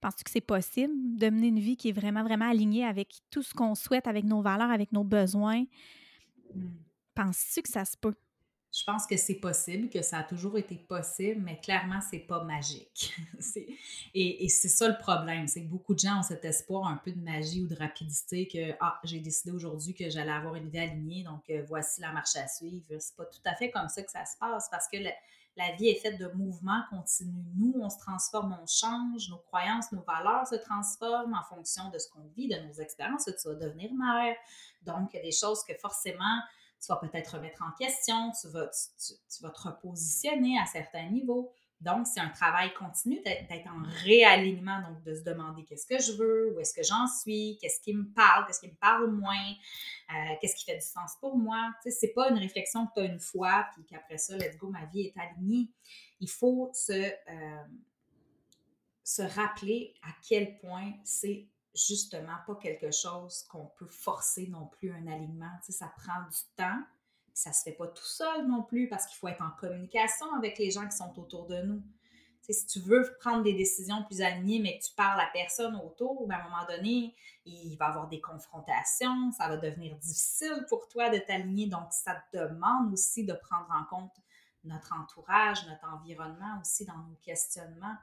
penses-tu que c'est possible de mener une vie qui est vraiment, vraiment alignée avec tout ce qu'on souhaite, avec nos valeurs, avec nos besoins? Penses-tu que ça se peut? Je pense que c'est possible, que ça a toujours été possible, mais clairement, c'est pas magique. Et c'est ça le problème, c'est que beaucoup de gens ont cet espoir un peu de magie ou de rapidité que ah, j'ai décidé aujourd'hui que j'allais avoir une vie alignée, donc euh, voici la marche à suivre. C'est pas tout à fait comme ça que ça se passe parce que la vie est faite de mouvements continus. Nous, on se transforme, on change, nos croyances, nos valeurs se transforment en fonction de ce qu'on vit, de nos expériences. Tu vas devenir mère. Donc, il y a des choses que forcément, tu vas peut-être remettre en question, tu vas, tu, vas te repositionner à certains niveaux. Donc, c'est un travail continu d'être en réalignement, donc de se demander qu'est-ce que je veux, où est-ce que j'en suis, qu'est-ce qui me parle, qu'est-ce qui me parle moins, euh, qu'est-ce qui fait du sens pour moi. Tu sais, c'est pas une réflexion que tu as une fois, puis qu'après ça, let's go, ma vie est alignée. Il faut se, euh, se rappeler à quel point c'est justement pas quelque chose qu'on peut forcer non plus un alignement. Tu sais, ça prend du temps. Ça se fait pas tout seul non plus parce qu'il faut être en communication avec les gens qui sont autour de nous. Si tu veux prendre des décisions plus alignées, mais que tu parles à personne autour, ben, à un moment donné, il va y avoir des confrontations, ça va devenir difficile pour toi de t'aligner. Donc, ça te demande aussi de prendre en compte notre entourage, notre environnement aussi dans nos questionnements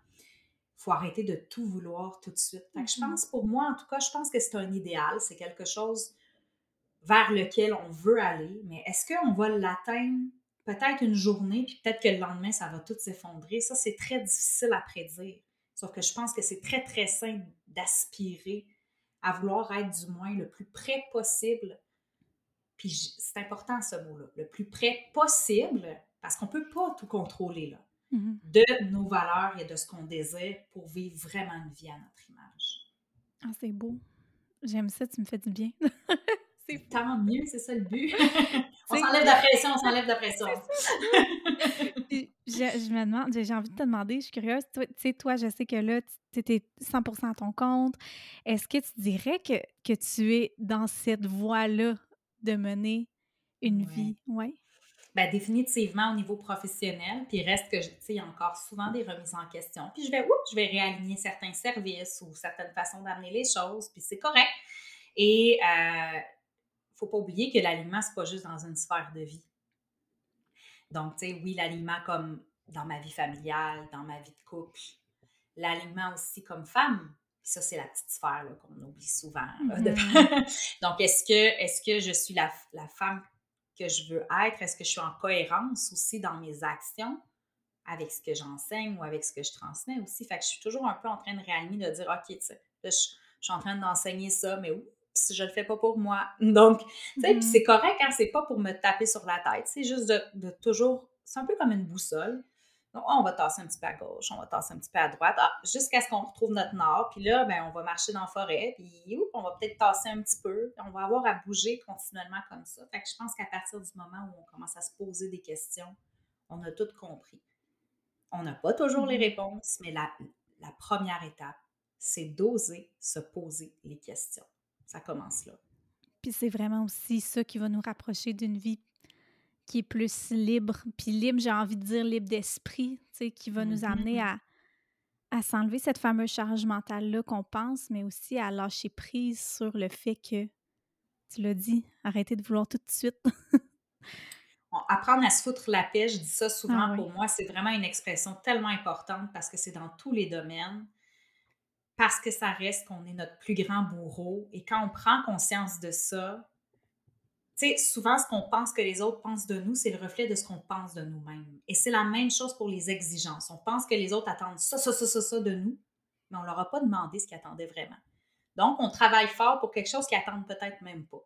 faut arrêter de tout vouloir tout de suite. Fait que je Mhm. pense, pour moi, en tout cas, je pense que c'est un idéal, c'est quelque chose vers lequel on veut aller, mais est-ce qu'on va l'atteindre peut-être une journée, puis peut-être que le lendemain, ça va tout s'effondrer? Ça, c'est très difficile à prédire. Sauf que je pense que c'est très, très sain d'aspirer à vouloir être du moins le plus près possible. Puis c'est important ce mot-là, le plus près possible, parce qu'on ne peut pas tout contrôler là Mhm. de nos valeurs et de ce qu'on désire pour vivre vraiment une vie à notre image. Ah, c'est beau. J'aime ça, tu me fais du bien. c'est Tant mieux, c'est ça le but. on s'enlève de la pression, on s'enlève de la pression. Je, je me demande, j'ai envie de te demander, je suis curieuse, toi- tu sais, toi, je sais que là, tu étais 100% à ton compte. Est-ce que tu dirais que, que tu es dans cette voie-là de mener une Ouais. vie? Oui. Ben, définitivement au niveau professionnel. Puis reste que, tu sais, il y a encore souvent des remises en question. Puis je vais, oups, je vais réaligner certains services ou certaines façons d'amener les choses. Puis c'est correct. Et euh, faut pas oublier que l'alignement, c'est pas juste dans une sphère de vie. Donc, tu sais, oui, l'alignement comme dans ma vie familiale, dans ma vie de couple. L'alignement aussi comme femme. Puis ça, c'est la petite sphère qu'on oublie souvent. Mm-hmm. Donc, est-ce que, est que je suis la, la femme que je veux être? Est-ce que je suis en cohérence aussi dans mes actions avec ce que j'enseigne ou avec ce que je transmets aussi? Fait que je suis toujours un peu en train de réaligner, de dire, OK, tu sais, je, suis en train d'enseigner ça, mais si je le fais pas pour moi. Donc, tu sais, puis mm-hmm. c'est correct, hein, c'est pas pour me taper sur la tête, c'est juste de, de toujours, c'est un peu comme une boussole. Donc, on va tasser un petit peu à gauche, on va tasser un petit peu à droite, ah, jusqu'à ce qu'on retrouve notre nord. Puis là, ben, on va marcher dans la forêt, puis on va peut-être tasser un petit peu. on va avoir à bouger continuellement comme ça. Fait que je pense qu'à partir du moment où on commence à se poser des questions, on a tout compris. On n'a pas toujours les mm-hmm. réponses, mais la, la première étape, c'est d'oser se poser les questions. Ça commence là. Puis c'est vraiment aussi ça qui va nous rapprocher d'une vie qui est plus libre. Puis libre, j'ai envie de dire libre d'esprit, tu sais, qui va nous amener mm-hmm. à, à s'enlever cette fameuse charge mentale-là qu'on pense, mais aussi à lâcher prise sur le fait que, tu l'as dit, arrêter de vouloir tout de suite. Apprendre à se foutre la paix, je dis ça souvent ah pour moi, c'est vraiment une expression tellement importante parce que c'est dans tous les domaines, parce que ça reste qu'on est notre plus grand bourreau. Et quand on prend conscience de ça, tu sais, souvent, ce qu'on pense que les autres pensent de nous, c'est le reflet de ce qu'on pense de nous-mêmes. Et c'est la même chose pour les exigences. On pense que les autres attendent ça, ça, ça, ça, ça de nous, mais on ne leur a pas demandé ce qu'ils attendaient vraiment. Donc, on travaille fort pour quelque chose qu'ils attendent peut-être même pas.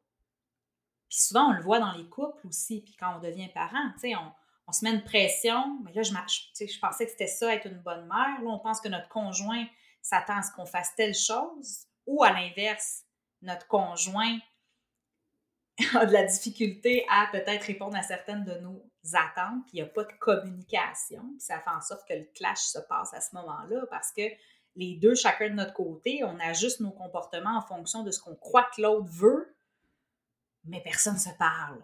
Puis souvent, on le voit dans les couples aussi, puis quand on devient parent, tu on, se met une pression, mais là, je, je, je pensais que c'était ça, être une bonne mère. Là, on pense que notre conjoint s'attend à ce qu'on fasse telle chose, ou à l'inverse, notre conjoint a de la difficulté à peut-être répondre à certaines de nos attentes, puis il n'y a pas de communication, puis ça fait en sorte que le clash se passe à ce moment-là parce que les deux, chacun de notre côté, on ajuste nos comportements en fonction de ce qu'on croit que l'autre veut, mais personne ne se parle.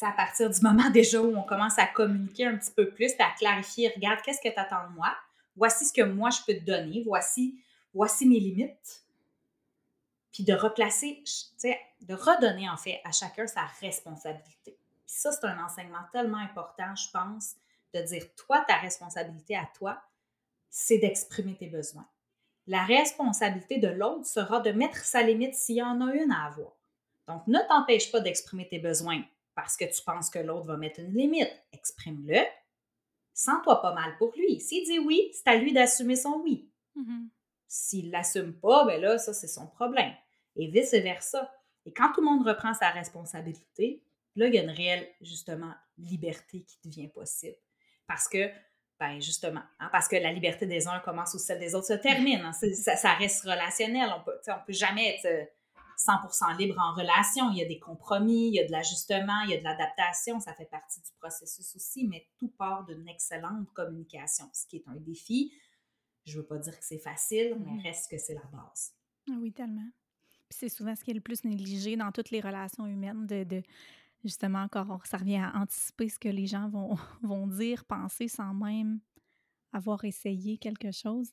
À partir du moment déjà où on commence à communiquer un petit peu plus, à clarifier, regarde, qu'est-ce que tu attends de moi? Voici ce que moi je peux te donner, voici, voici mes limites puis de replacer, de redonner en fait à chacun sa responsabilité. Ça, c'est un enseignement tellement important, je pense, de dire, toi, ta responsabilité à toi, c'est d'exprimer tes besoins. La responsabilité de l'autre sera de mettre sa limite s'il y en a une à avoir. Donc, ne t'empêche pas d'exprimer tes besoins parce que tu penses que l'autre va mettre une limite. Exprime-le. Sens-toi pas mal pour lui. S'il dit oui, c'est à lui d'assumer son oui. Mm-hmm. S'il l'assume pas, ben là, ça, c'est son problème et vice-versa. Et quand tout le monde reprend sa responsabilité, là, il y a une réelle, justement, liberté qui devient possible. Parce que, ben justement, hein, parce que la liberté des uns commence où celle des autres se termine. Hein. ça, reste relationnel. On peut, on peut jamais être 100% euh, libre en relation. Il y a des compromis, il y a de l'ajustement, il y a de l'adaptation. Ça fait partie du processus aussi, mais tout part d'une excellente communication, ce qui est un défi. Je ne veux pas dire que c'est facile, mais reste que c'est la base. Ah oui, tellement c'est souvent ce qui est le plus négligé dans toutes les relations humaines, de, justement, encore, ça revient à anticiper ce que les gens vont, vont dire, penser sans même avoir essayé quelque chose.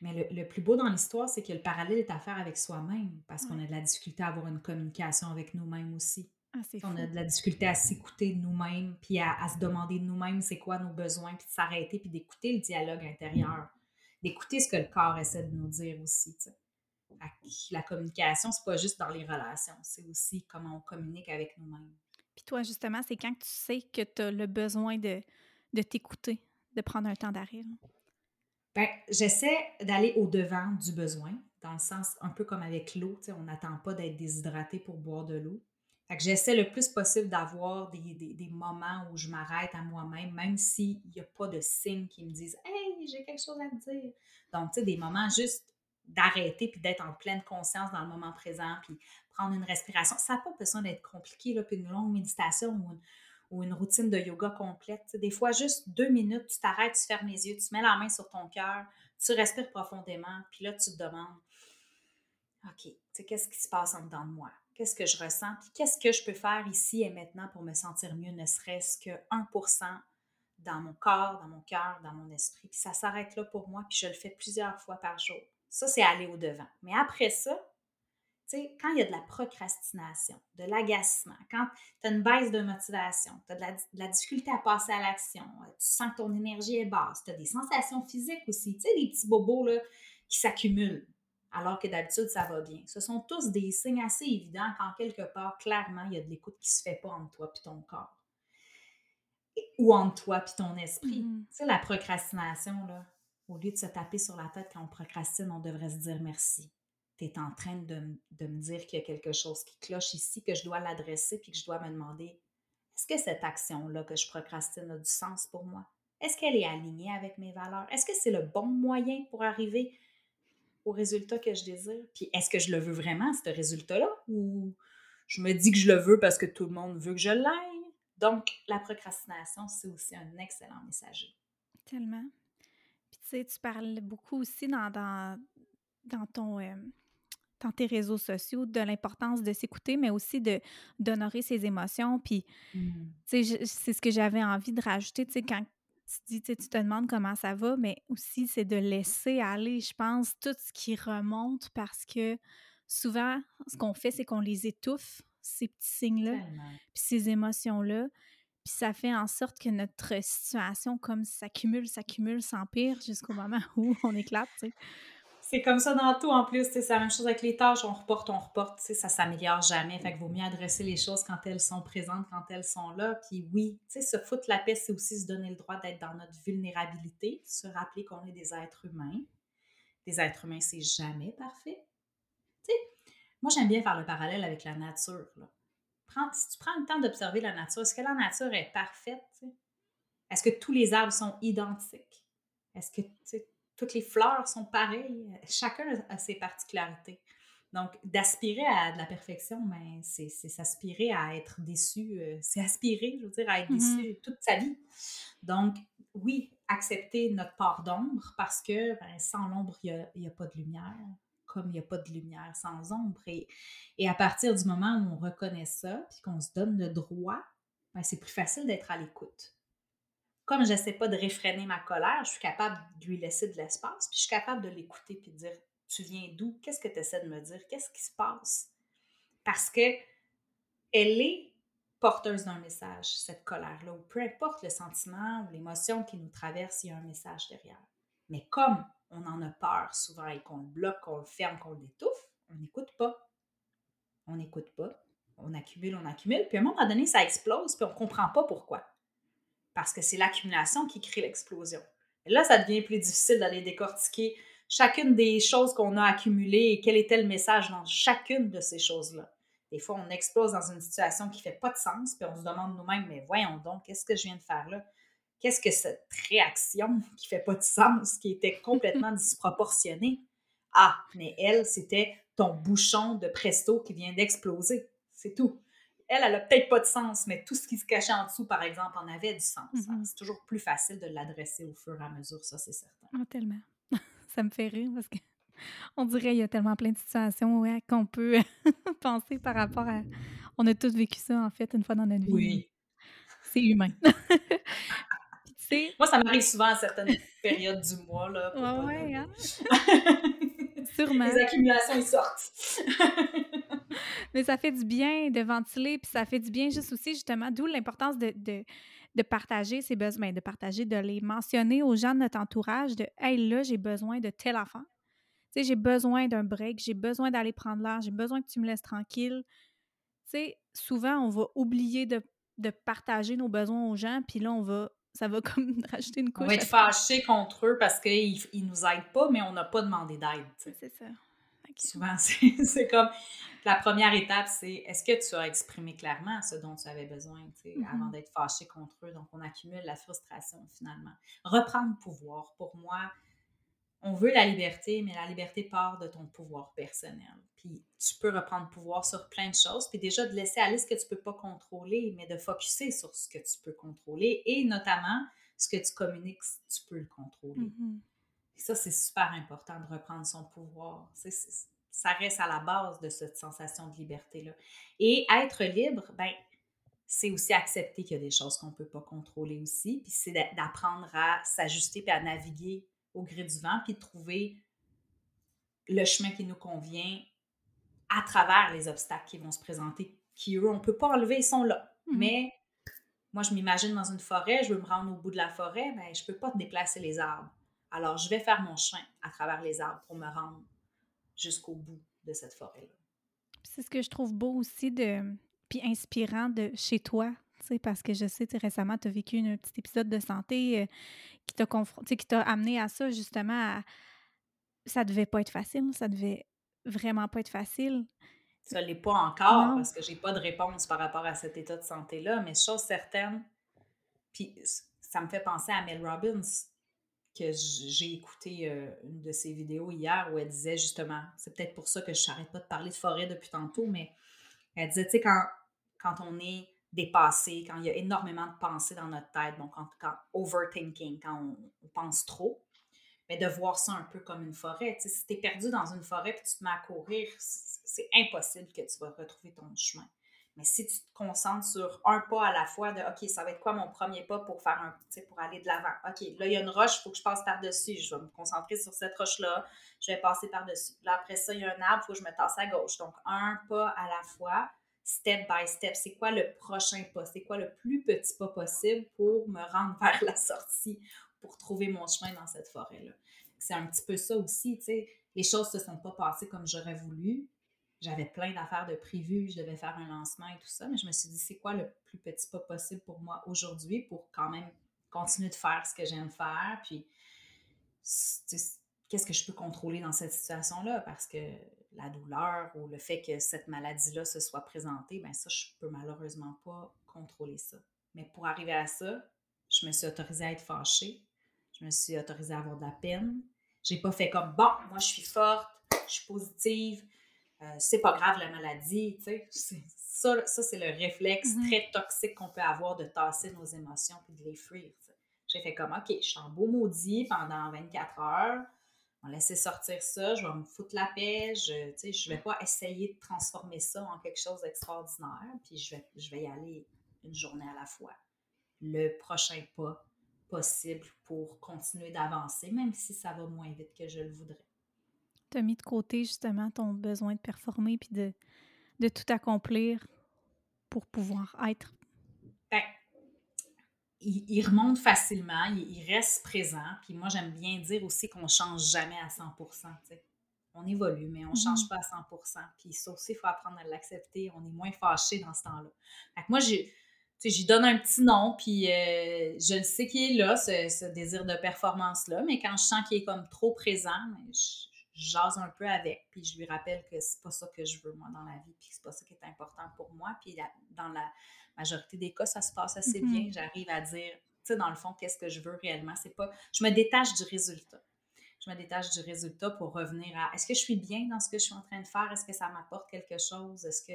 Mais le, plus beau dans l'histoire, c'est que le parallèle est à faire avec soi-même, parce qu'on a de la difficulté à avoir une communication avec nous-mêmes aussi. Ah, on a de la difficulté à s'écouter de nous-mêmes, puis à, se demander de nous-mêmes c'est quoi nos besoins, puis de s'arrêter, puis d'écouter le dialogue intérieur, d'écouter ce que le corps essaie de nous dire aussi la communication, c'est pas juste dans les relations, c'est aussi comment on communique avec nous-mêmes. Puis toi, justement, c'est quand tu sais que tu as le besoin de, de t'écouter, de prendre un temps d'arrêt? Ben, j'essaie d'aller au-devant du besoin, dans le sens un peu comme avec l'eau, on n'attend pas d'être déshydraté pour boire de l'eau. J'essaie le plus possible d'avoir des, moments où je m'arrête à moi-même, même s'il n'y a pas de signes qui me disent Hey, j'ai quelque chose à te dire. Donc, tu sais, des moments juste d'arrêter puis d'être en pleine conscience dans le moment présent, puis prendre une respiration. Ça n'a pas besoin d'être compliqué, puis une longue méditation ou une, routine de yoga complète. des fois, juste deux minutes, tu t'arrêtes, tu fermes les yeux, tu mets la main sur ton cœur, tu respires profondément, puis là, tu te demandes, OK, qu'est-ce qui se passe en dedans de moi? qu'est-ce que je ressens, puis qu'est-ce que je peux faire ici et maintenant pour me sentir mieux, ne serait-ce que 1% dans mon corps, dans mon cœur, dans mon esprit? Puis ça s'arrête là pour moi, puis je le fais plusieurs fois par jour. Ça, c'est aller au-devant. Mais après ça, sais, quand il y a de la procrastination, de l'agacement, quand tu as une baisse de motivation, tu as de la, difficulté à passer à l'action, euh, tu sens que ton énergie est basse, tu as des sensations physiques aussi, tu sais, des petits bobos là, qui s'accumulent alors que d'habitude, ça va bien. Ce sont tous des signes assez évidents quand quelque part, clairement, il y a de l'écoute qui ne se fait pas entre toi et ton corps. Ou entre toi et ton esprit. Mm-hmm. Tu sais, la procrastination, là, au lieu de se taper sur la tête quand on procrastine, on devrait se dire merci. Tu en train de, de me dire qu'il y a quelque chose qui cloche ici, que je dois l'adresser, puis que je dois me demander est-ce que cette action-là que je procrastine a du sens pour moi? Est-ce qu'elle est alignée avec mes valeurs? Est-ce que c'est le bon moyen pour arriver au résultat que je désire? Puis est-ce que je le veux vraiment, ce résultat-là? Ou je me dis que je le veux parce que tout le monde veut que je l'aille? Donc, la procrastination, c'est aussi un excellent messager. Tellement. Puis tu sais, tu parles beaucoup aussi dans, dans, dans ton... Euh, dans tes réseaux sociaux, de l'importance de s'écouter, mais aussi de d'honorer ses émotions. Puis, tu sais, c'est ce que j'avais envie de rajouter, tu sais, quand tu tu te demandes comment ça va, mais aussi c'est de laisser aller, je pense, tout ce qui remonte parce que souvent, ce qu'on fait, c'est qu'on les étouffe, ces petits signes-là, puis ces émotions-là. Puis ça fait en sorte que notre situation, comme s'accumule, s'accumule, s'empire jusqu'au moment où on éclate, tu sais. C'est comme ça dans tout en plus. C'est la même chose avec les tâches. On reporte, on reporte. Ça s'améliore jamais. Fait vaut mieux adresser les choses quand elles sont présentes, quand elles sont là. Puis oui, se foutre la paix, c'est aussi se donner le droit d'être dans notre vulnérabilité, se rappeler qu'on est des êtres humains. Des êtres humains, c'est jamais parfait. moi, j'aime bien faire le parallèle avec la nature. Prends, si tu prends le temps d'observer la nature, est-ce que la nature est parfaite? Est-ce que tous les arbres sont identiques? Est-ce que toutes les fleurs sont pareilles. Chacun a ses particularités. Donc, d'aspirer à de la perfection, ben, c'est s'aspirer à être déçu. Euh, c'est aspirer, je veux dire, à être déçu mm-hmm. toute sa vie. Donc, oui, accepter notre part d'ombre parce que ben, sans l'ombre, il n'y a, pas de lumière, comme il n'y a pas de lumière sans ombre. Et, et, à partir du moment où on reconnaît ça, puis qu'on se donne le droit, ben, c'est plus facile d'être à l'écoute comme je sais pas de réfréner ma colère, je suis capable de lui laisser de l'espace, puis je suis capable de l'écouter puis de dire Tu viens d'où? Qu'est-ce que tu essaies de me dire? Qu'est-ce qui se passe? Parce que elle est porteuse d'un message, cette colère-là, ou peu importe le sentiment ou l'émotion qui nous traverse, il y a un message derrière. Mais comme on en a peur souvent et qu'on le bloque, qu'on le ferme, qu'on l'étouffe, on n'écoute pas. On n'écoute pas. On accumule, on accumule, puis à un moment donné, ça explose, puis on ne comprend pas pourquoi parce que c'est l'accumulation qui crée l'explosion. Et là, ça devient plus difficile d'aller décortiquer chacune des choses qu'on a accumulées et quel était le message dans chacune de ces choses-là. Des fois, on explose dans une situation qui ne fait pas de sens, puis on se demande nous-mêmes, mais voyons donc, qu'est-ce que je viens de faire là? Qu'est-ce que cette réaction qui ne fait pas de sens, qui était complètement disproportionnée? Ah, mais elle, c'était ton bouchon de presto qui vient d'exploser. C'est tout elle, elle a peut-être pas de sens, mais tout ce qui se cachait en dessous, par exemple, en avait du sens. Mm-hmm. C'est toujours plus facile de l'adresser au fur et à mesure, ça, c'est certain. Ah, tellement. ça me fait rire parce que on dirait qu'il y a tellement plein de situations qu'on peut penser par rapport à. On a tous vécu ça, en fait, une fois dans notre vie. Oui. C'est humain. Moi, ça m'arrive souvent à certaines périodes du mois. Là, pour ouais, hein? Sûrement. Les accumulations, ils sortent. Mais ça fait du bien de ventiler, puis ça fait du bien juste aussi, justement, d'où l'importance de, de, partager ces besoins, ben, de partager, de les mentionner aux gens de notre entourage, de « Hey, là, j'ai besoin de tel enfant. Tu sais, j'ai besoin d'un break, j'ai besoin d'aller prendre l'air, j'ai besoin que tu me laisses tranquille. » Tu sais, souvent, on va oublier de, de partager nos besoins aux gens, puis là, on va ça va comme rajouter une couche. On va être fâché contre eux parce qu'ils ne nous aident pas, mais on n'a pas demandé d'aide. C'est ça. Souvent, c'est comme la première étape, c'est est-ce que tu as exprimé clairement ce dont tu avais besoin avant d'être fâché contre eux? Donc, on accumule la frustration finalement. Reprendre pouvoir, pour moi, on veut la liberté, mais la liberté part de ton pouvoir personnel. Puis tu peux reprendre pouvoir sur plein de choses, puis déjà de laisser aller ce que tu peux pas contrôler, mais de focuser sur ce que tu peux contrôler et notamment ce que tu communiques, tu peux le contrôler. Mm-hmm. ça, c'est super important de reprendre son pouvoir. ça reste à la base de cette sensation de liberté-là. Et être libre, ben, c'est aussi accepter qu'il y a des choses qu'on ne peut pas contrôler aussi. Puis c'est d'apprendre à s'ajuster puis à naviguer au gré du vent, puis de trouver le chemin qui nous convient à travers les obstacles qui vont se présenter, qui eux, on ne peut pas enlever, ils sont là. Mmh Mais moi, je m'imagine dans une forêt, je veux me rendre au bout de la forêt, mais ben, je ne peux pas déplacer les arbres. Alors, je vais faire mon chemin à travers les arbres pour me rendre jusqu'au bout de cette forêt-là. C'est ce que je trouve beau aussi de puis inspirant de chez toi, parce que je sais, récemment, tu as vécu un petit épisode de santé euh, qui t'a confronté, qui t'a amené à ça, justement, à... ça devait pas être facile, ça devait vraiment pas être facile. Ça l'est pas encore parce que j'ai pas de réponse par rapport à cet état de santé-là, mais chose certaine, puis ça me fait penser à Mel Robbins, que j'ai écouté euh, une de ses vidéos hier où elle disait justement, c'est peut-être pour ça que je n'arrête pas de parler de forêt depuis tantôt, mais elle disait, tu sais, quand, quand on est dépassé, quand il y a énormément de pensées dans notre tête, donc quand, quand overthinking, quand on pense trop, mais de voir ça un peu comme une forêt. si tu es perdu dans une forêt et tu te mets à courir, c'est impossible que tu vas retrouver ton chemin. Mais si tu te concentres sur un pas à la fois de OK, ça va être quoi mon premier pas pour faire un pour aller de l'avant? OK, là, il y a une roche, il faut que je passe par-dessus. Je vais me concentrer sur cette roche-là. Je vais passer par-dessus. Là, après ça, il y a un arbre, il faut que je me tasse à gauche. Donc, un pas à la fois, step by step. C'est quoi le prochain pas? C'est quoi le plus petit pas possible pour me rendre vers la sortie pour trouver mon chemin dans cette forêt-là. C'est un petit peu ça aussi, tu sais. Les choses ne se sont pas passées comme j'aurais voulu. J'avais plein d'affaires de prévues, je devais faire un lancement et tout ça, mais je me suis dit, c'est quoi le plus petit pas possible pour moi aujourd'hui pour quand même continuer de faire ce que j'aime faire, puis qu'est-ce que je peux contrôler dans cette situation-là? Parce que la douleur ou le fait que cette maladie-là se soit présentée, bien ça, je peux malheureusement pas contrôler ça. Mais pour arriver à ça, je me suis autorisée à être fâchée, je me suis autorisée à avoir de la peine. J'ai pas fait comme bon, moi je suis forte, je suis positive, euh, c'est pas grave la maladie, tu sais. Ça, ça c'est le réflexe mm-hmm. très toxique qu'on peut avoir de tasser nos émotions puis de les fuir. J'ai fait comme OK, je suis en beau maudit pendant 24 heures. On va laisser sortir ça, je vais me foutre la paix, je ne je vais pas essayer de transformer ça en quelque chose d'extraordinaire, puis je vais, je vais y aller une journée à la fois. Le prochain pas possible pour continuer d'avancer, même si ça va moins vite que je le voudrais. Tu as mis de côté justement ton besoin de performer puis de, de tout accomplir pour pouvoir être? Ben, il, remonte facilement, il, reste présent. Puis moi, j'aime bien dire aussi qu'on ne change jamais à 100 On évolue, mais on ne change mm-hmm. pas à 100 Puis ça aussi, il faut apprendre à l'accepter. On est moins fâché dans ce temps-là. Fait que moi, j'ai j'y donne un petit nom, puis euh, je le sais qu'il est là, ce, désir de performance-là, mais quand je sens qu'il est comme trop présent, je, jase un peu avec, puis je lui rappelle que c'est pas ça que je veux, moi, dans la vie, puis c'est pas ça qui est important pour moi, puis dans la majorité des cas, ça se passe assez mm-hmm. bien, j'arrive à dire, tu sais, dans le fond, qu'est-ce que je veux réellement, c'est pas, je me détache du résultat. Je me détache du résultat pour revenir à est-ce que je suis bien dans ce que je suis en train de faire? Est-ce que ça m'apporte quelque chose? Est-ce que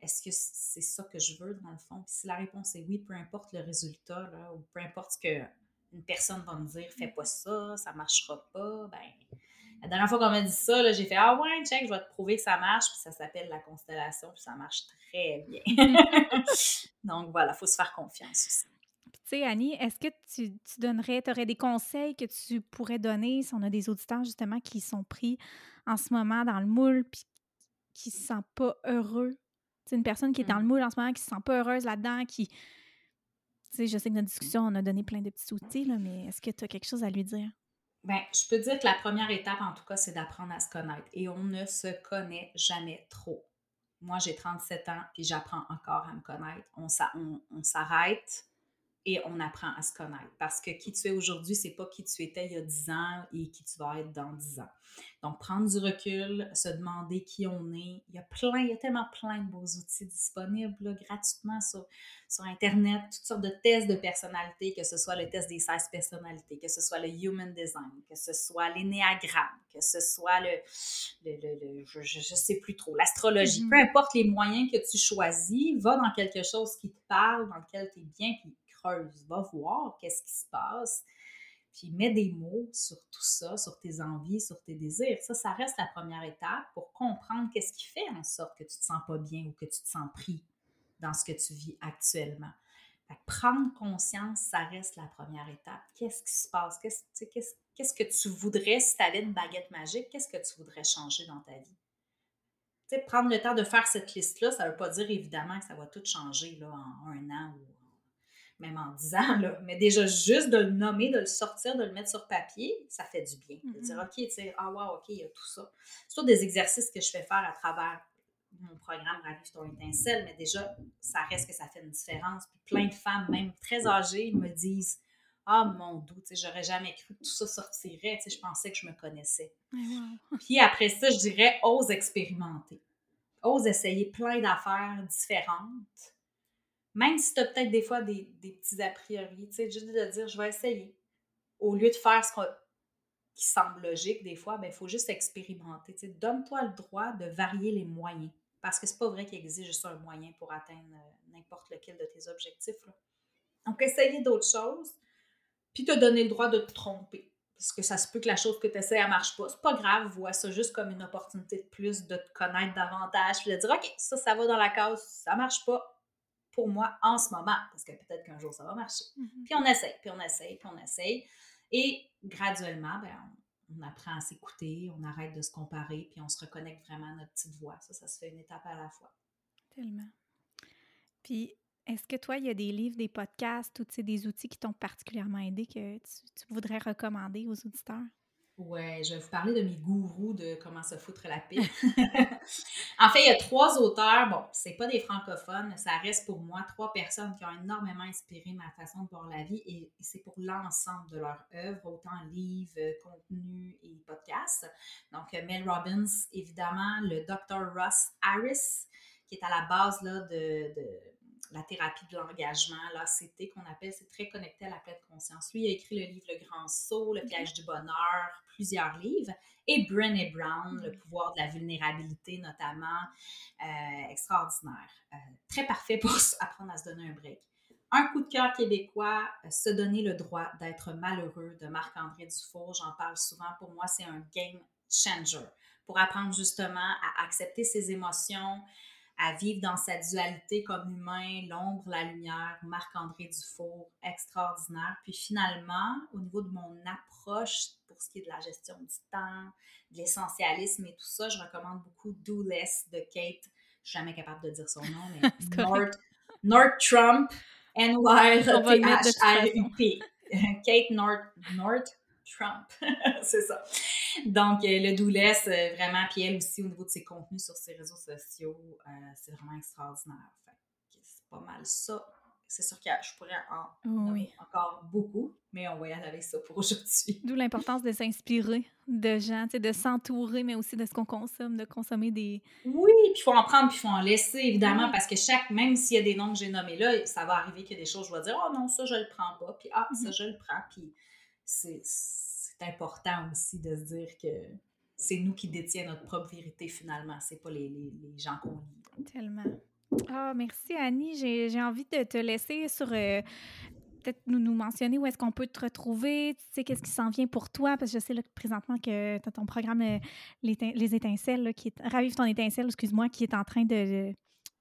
est-ce que c'est ça que je veux dans le fond? Puis si la réponse est oui, peu importe le résultat, ou peu importe ce qu'une personne va me dire, fais pas ça, ça marchera pas, ben la dernière fois qu'on m'a dit ça, j'ai fait Ah ouais, check, je vais te prouver que ça marche, puis ça s'appelle la constellation, puis ça marche très bien. Donc voilà, il faut se faire confiance aussi. Tu sais, Annie, est-ce que tu, tu donnerais, tu aurais des conseils que tu pourrais donner si on a des auditeurs justement qui sont pris en ce moment dans le moule puis qui ne se sentent pas heureux c'est une personne qui est dans le mmh. moule en ce moment, qui se sent pas heureuse là-dedans, qui. Tu sais, je sais que notre discussion, on a donné plein de petits outils, là, mais est-ce que tu as quelque chose à lui dire? Bien, je peux dire que la première étape, en tout cas, c'est d'apprendre à se connaître. Et on ne se connaît jamais trop. Moi, j'ai 37 ans, puis j'apprends encore à me connaître. On, on s'arrête et on apprend à se connaître. Parce que qui tu es aujourd'hui, c'est pas qui tu étais il y a 10 ans et qui tu vas être dans 10 ans. Donc, prendre du recul, se demander qui on est. Il y a plein, il y a tellement plein de beaux outils disponibles gratuitement sur, sur Internet, toutes sortes de tests de personnalité, que ce soit le test des 16 personnalités, que ce soit le Human Design, que ce soit l'énéagramme, que ce soit le, le, je ne sais plus trop, l'astrologie. Mm-hmm. Peu importe les moyens que tu choisis, va dans quelque chose qui te parle, dans lequel tu es bien, va voir qu'est-ce qui se passe. puis mets des mots sur tout ça, sur tes envies, sur tes désirs. Ça, ça reste la première étape pour comprendre qu'est-ce qui fait en sorte que tu te sens pas bien ou que tu te sens pris dans ce que tu vis actuellement. prendre conscience, ça reste la première étape. Qu'est-ce qui se passe? Qu'est-ce, que tu voudrais, si tu avais une baguette magique, qu'est-ce que tu voudrais changer dans ta vie? prendre le temps de faire cette liste-là, ça ne veut pas dire évidemment que ça va tout changer en un an ou même en dix ans, là. mais déjà juste de le nommer, de le sortir, de le mettre sur papier, ça fait du bien. De dire, mm-hmm. OK, tu sais, ah wow, OK, il y a tout ça. C'est tous des exercices que je fais faire à travers mon programme Ravive ton étincelle, mais déjà, ça reste que ça fait une différence. Puis plein de femmes, même très âgées, me disent Ah, mon doux, j'aurais jamais cru que tout ça sortirait. je pensais que je me connaissais. Puis après ça, je dirais ose expérimenter. Ose essayer plein d'affaires différentes. Même si tu as peut-être des fois des, petits a priori, juste de dire je vais essayer. Au lieu de faire ce qui semble logique, des fois, il ben, faut juste expérimenter. Donne-toi le droit de varier les moyens. Parce que c'est pas vrai qu'il existe juste un moyen pour atteindre euh, n'importe lequel de tes objectifs. Donc, essayer d'autres choses, puis te donner le droit de te tromper. Parce que ça se peut que la chose que tu essaies, elle marche pas. C'est pas grave, vois ça juste comme une opportunité de plus de te connaître davantage, puis de dire, OK, ça, ça va dans la case, ça marche pas pour moi en ce moment, parce que peut-être qu'un jour ça va marcher. Mm-hmm. Puis on essaye, puis on essaye, puis on essaye. Et graduellement, ben, on apprend à s'écouter, on arrête de se comparer, puis on se reconnecte vraiment à notre petite voix. Ça, ça se fait une étape à la fois. Tellement. Puis, est-ce que toi, il y a des livres, des podcasts ou des outils qui t'ont particulièrement aidé que tu voudrais recommander aux auditeurs? Ouais, je vais vous parler de mes gourous de comment se foutre la paix. en fait, il y a trois auteurs. Bon, c'est pas des francophones, ça reste pour moi trois personnes qui ont énormément inspiré ma façon de voir la vie et, c'est pour l'ensemble de leur œuvre, autant livres, contenu et podcasts. Donc, Mel Robbins, évidemment, le Dr. Ross Harris, qui est à la base là, de la thérapie de l'engagement, l'ACT qu'on appelle, c'est très connecté à la pleine conscience. Lui, il a écrit le livre Le Grand Saut, Le piège du bonheur, plusieurs livres, et Brené Brown, Le pouvoir de la vulnérabilité notamment, euh, extraordinaire. Euh, très parfait pour apprendre à se donner un break. Un coup de cœur québécois, euh, Se donner le droit d'être malheureux de Marc-André Dufour. J'en parle souvent. Pour moi, c'est un game changer pour apprendre justement à accepter ses émotions, à vivre dans sa dualité comme humain, l'ombre, la lumière, Marc-André Dufour, extraordinaire. Puis finalement, au niveau de mon approche pour ce qui est de la gestion du temps, de l'essentialisme et tout ça, je recommande beaucoup Do Less de Kate. Je suis jamais capable de dire son nom, mais North, North Trump, N-Y-T-H-R-U-P. Kate North, North Trump. c'est ça. Donc, euh, le Douless, euh, vraiment, puis elle aussi, au niveau de ses contenus sur ses réseaux sociaux, euh, c'est vraiment extraordinaire. c'est pas mal ça. C'est sûr que je pourrais en oui. encore beaucoup, mais on va y aller avec ça pour aujourd'hui. D'où l'importance de s'inspirer de gens, de s'entourer, mais aussi de ce qu'on consomme, de consommer des... Oui, puis il faut en prendre, puis il faut en laisser, évidemment, parce que chaque, même s'il y a des noms que j'ai nommés là, ça va arriver qu'il y a des choses, je vais dire, oh non, ça, je le prends pas, puis ah, ça, mm-hmm. je le prends, puis c'est important aussi de se dire que c'est nous qui détiens notre propre vérité finalement, c'est pas les, les, les gens qu'on lit. Tellement. Ah, merci Annie. J'ai envie de te laisser sur euh, peut-être nous, nous mentionner où est-ce qu'on peut te retrouver, tu sais, qu'est-ce qui s'en vient pour toi, parce que je sais là, présentement que tu as ton programme euh, Les, étincelles, qui est Ravive ton étincelle, excuse-moi, qui est en train de.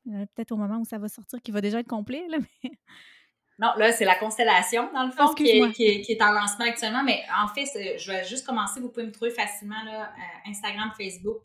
Euh, peut-être au moment où ça va sortir, qui va déjà être complet, là, non, là, c'est la constellation, dans le fond, qui, est, en lancement actuellement. Mais en fait, je vais juste commencer. Vous pouvez me trouver facilement là, euh, Instagram, Facebook,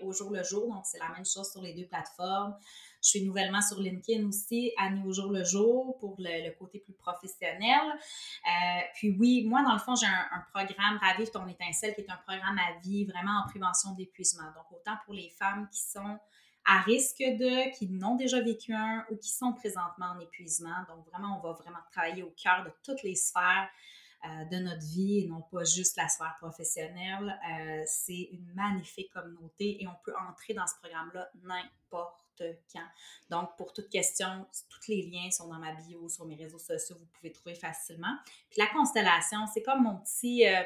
au jour le jour. Donc, c'est la même chose sur les deux plateformes. Je suis nouvellement sur LinkedIn aussi, Annie au jour le jour, pour le, côté plus professionnel. Euh, puis oui, moi, dans le fond, j'ai un, un, programme Ravive ton étincelle, qui est un programme à vie vraiment en prévention d'épuisement. Donc, autant pour les femmes qui sont à risque de, qui n'ont déjà vécu un ou qui sont présentement en épuisement. Donc, vraiment, on va vraiment travailler au cœur de toutes les sphères euh, de notre vie et non pas juste la sphère professionnelle. Euh, c'est une magnifique communauté et on peut entrer dans ce programme-là n'importe quand. Donc, pour toute question, tous les liens sont dans ma bio, sur mes réseaux sociaux, vous pouvez trouver facilement. Puis la constellation, c'est comme mon petit... Euh,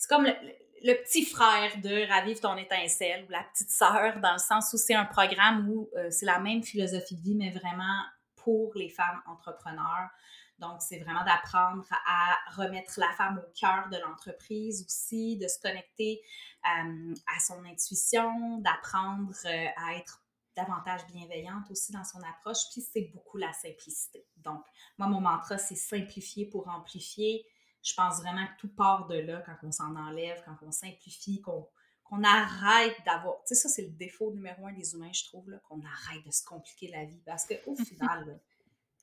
c'est comme le, petit frère de Ravive ton étincelle ou la petite sœur, dans le sens où c'est un programme où euh, c'est la même philosophie de vie, mais vraiment pour les femmes entrepreneurs. Donc, c'est vraiment d'apprendre à remettre la femme au cœur de l'entreprise aussi, de se connecter euh, à son intuition, d'apprendre euh, à être davantage bienveillante aussi dans son approche. Puis, c'est beaucoup la simplicité. Donc, moi, mon mantra, c'est simplifier pour amplifier. Je pense vraiment que tout part de là quand on s'en enlève, quand on simplifie, qu'on arrête d'avoir. Tu sais, ça, c'est le défaut numéro un des humains, je trouve, qu'on arrête de se compliquer la vie. Parce qu'au final,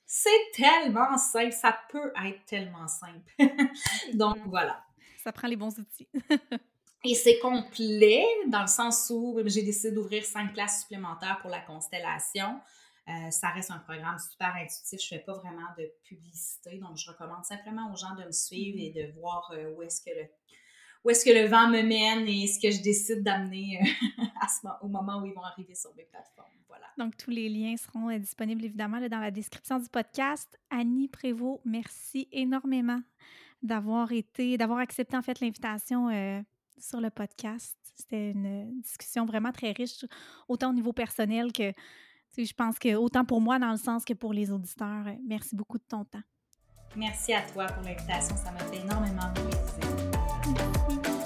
c'est tellement simple, ça peut être tellement simple. Donc voilà. Ça prend les bons outils. Et c'est complet dans le sens où j'ai décidé d'ouvrir cinq places supplémentaires pour la constellation. Euh, ça reste un programme super intuitif. Je ne fais pas vraiment de publicité, donc je recommande simplement aux gens de me suivre et mm-hmm. de voir euh, où est-ce que le où est-ce que le vent me mène et ce que je décide d'amener euh, au moment où ils vont arriver sur mes plateformes. Voilà. Donc, tous les liens seront disponibles évidemment dans la description du podcast. Annie Prévost, merci énormément d'avoir été, d'avoir accepté en fait l'invitation sur le podcast. C'était une discussion vraiment très riche, autant au niveau personnel que, je pense que autant pour moi dans le sens que pour les auditeurs. Merci beaucoup de ton temps. Merci à toi pour l'invitation, ça m'a fait énormément plaisir.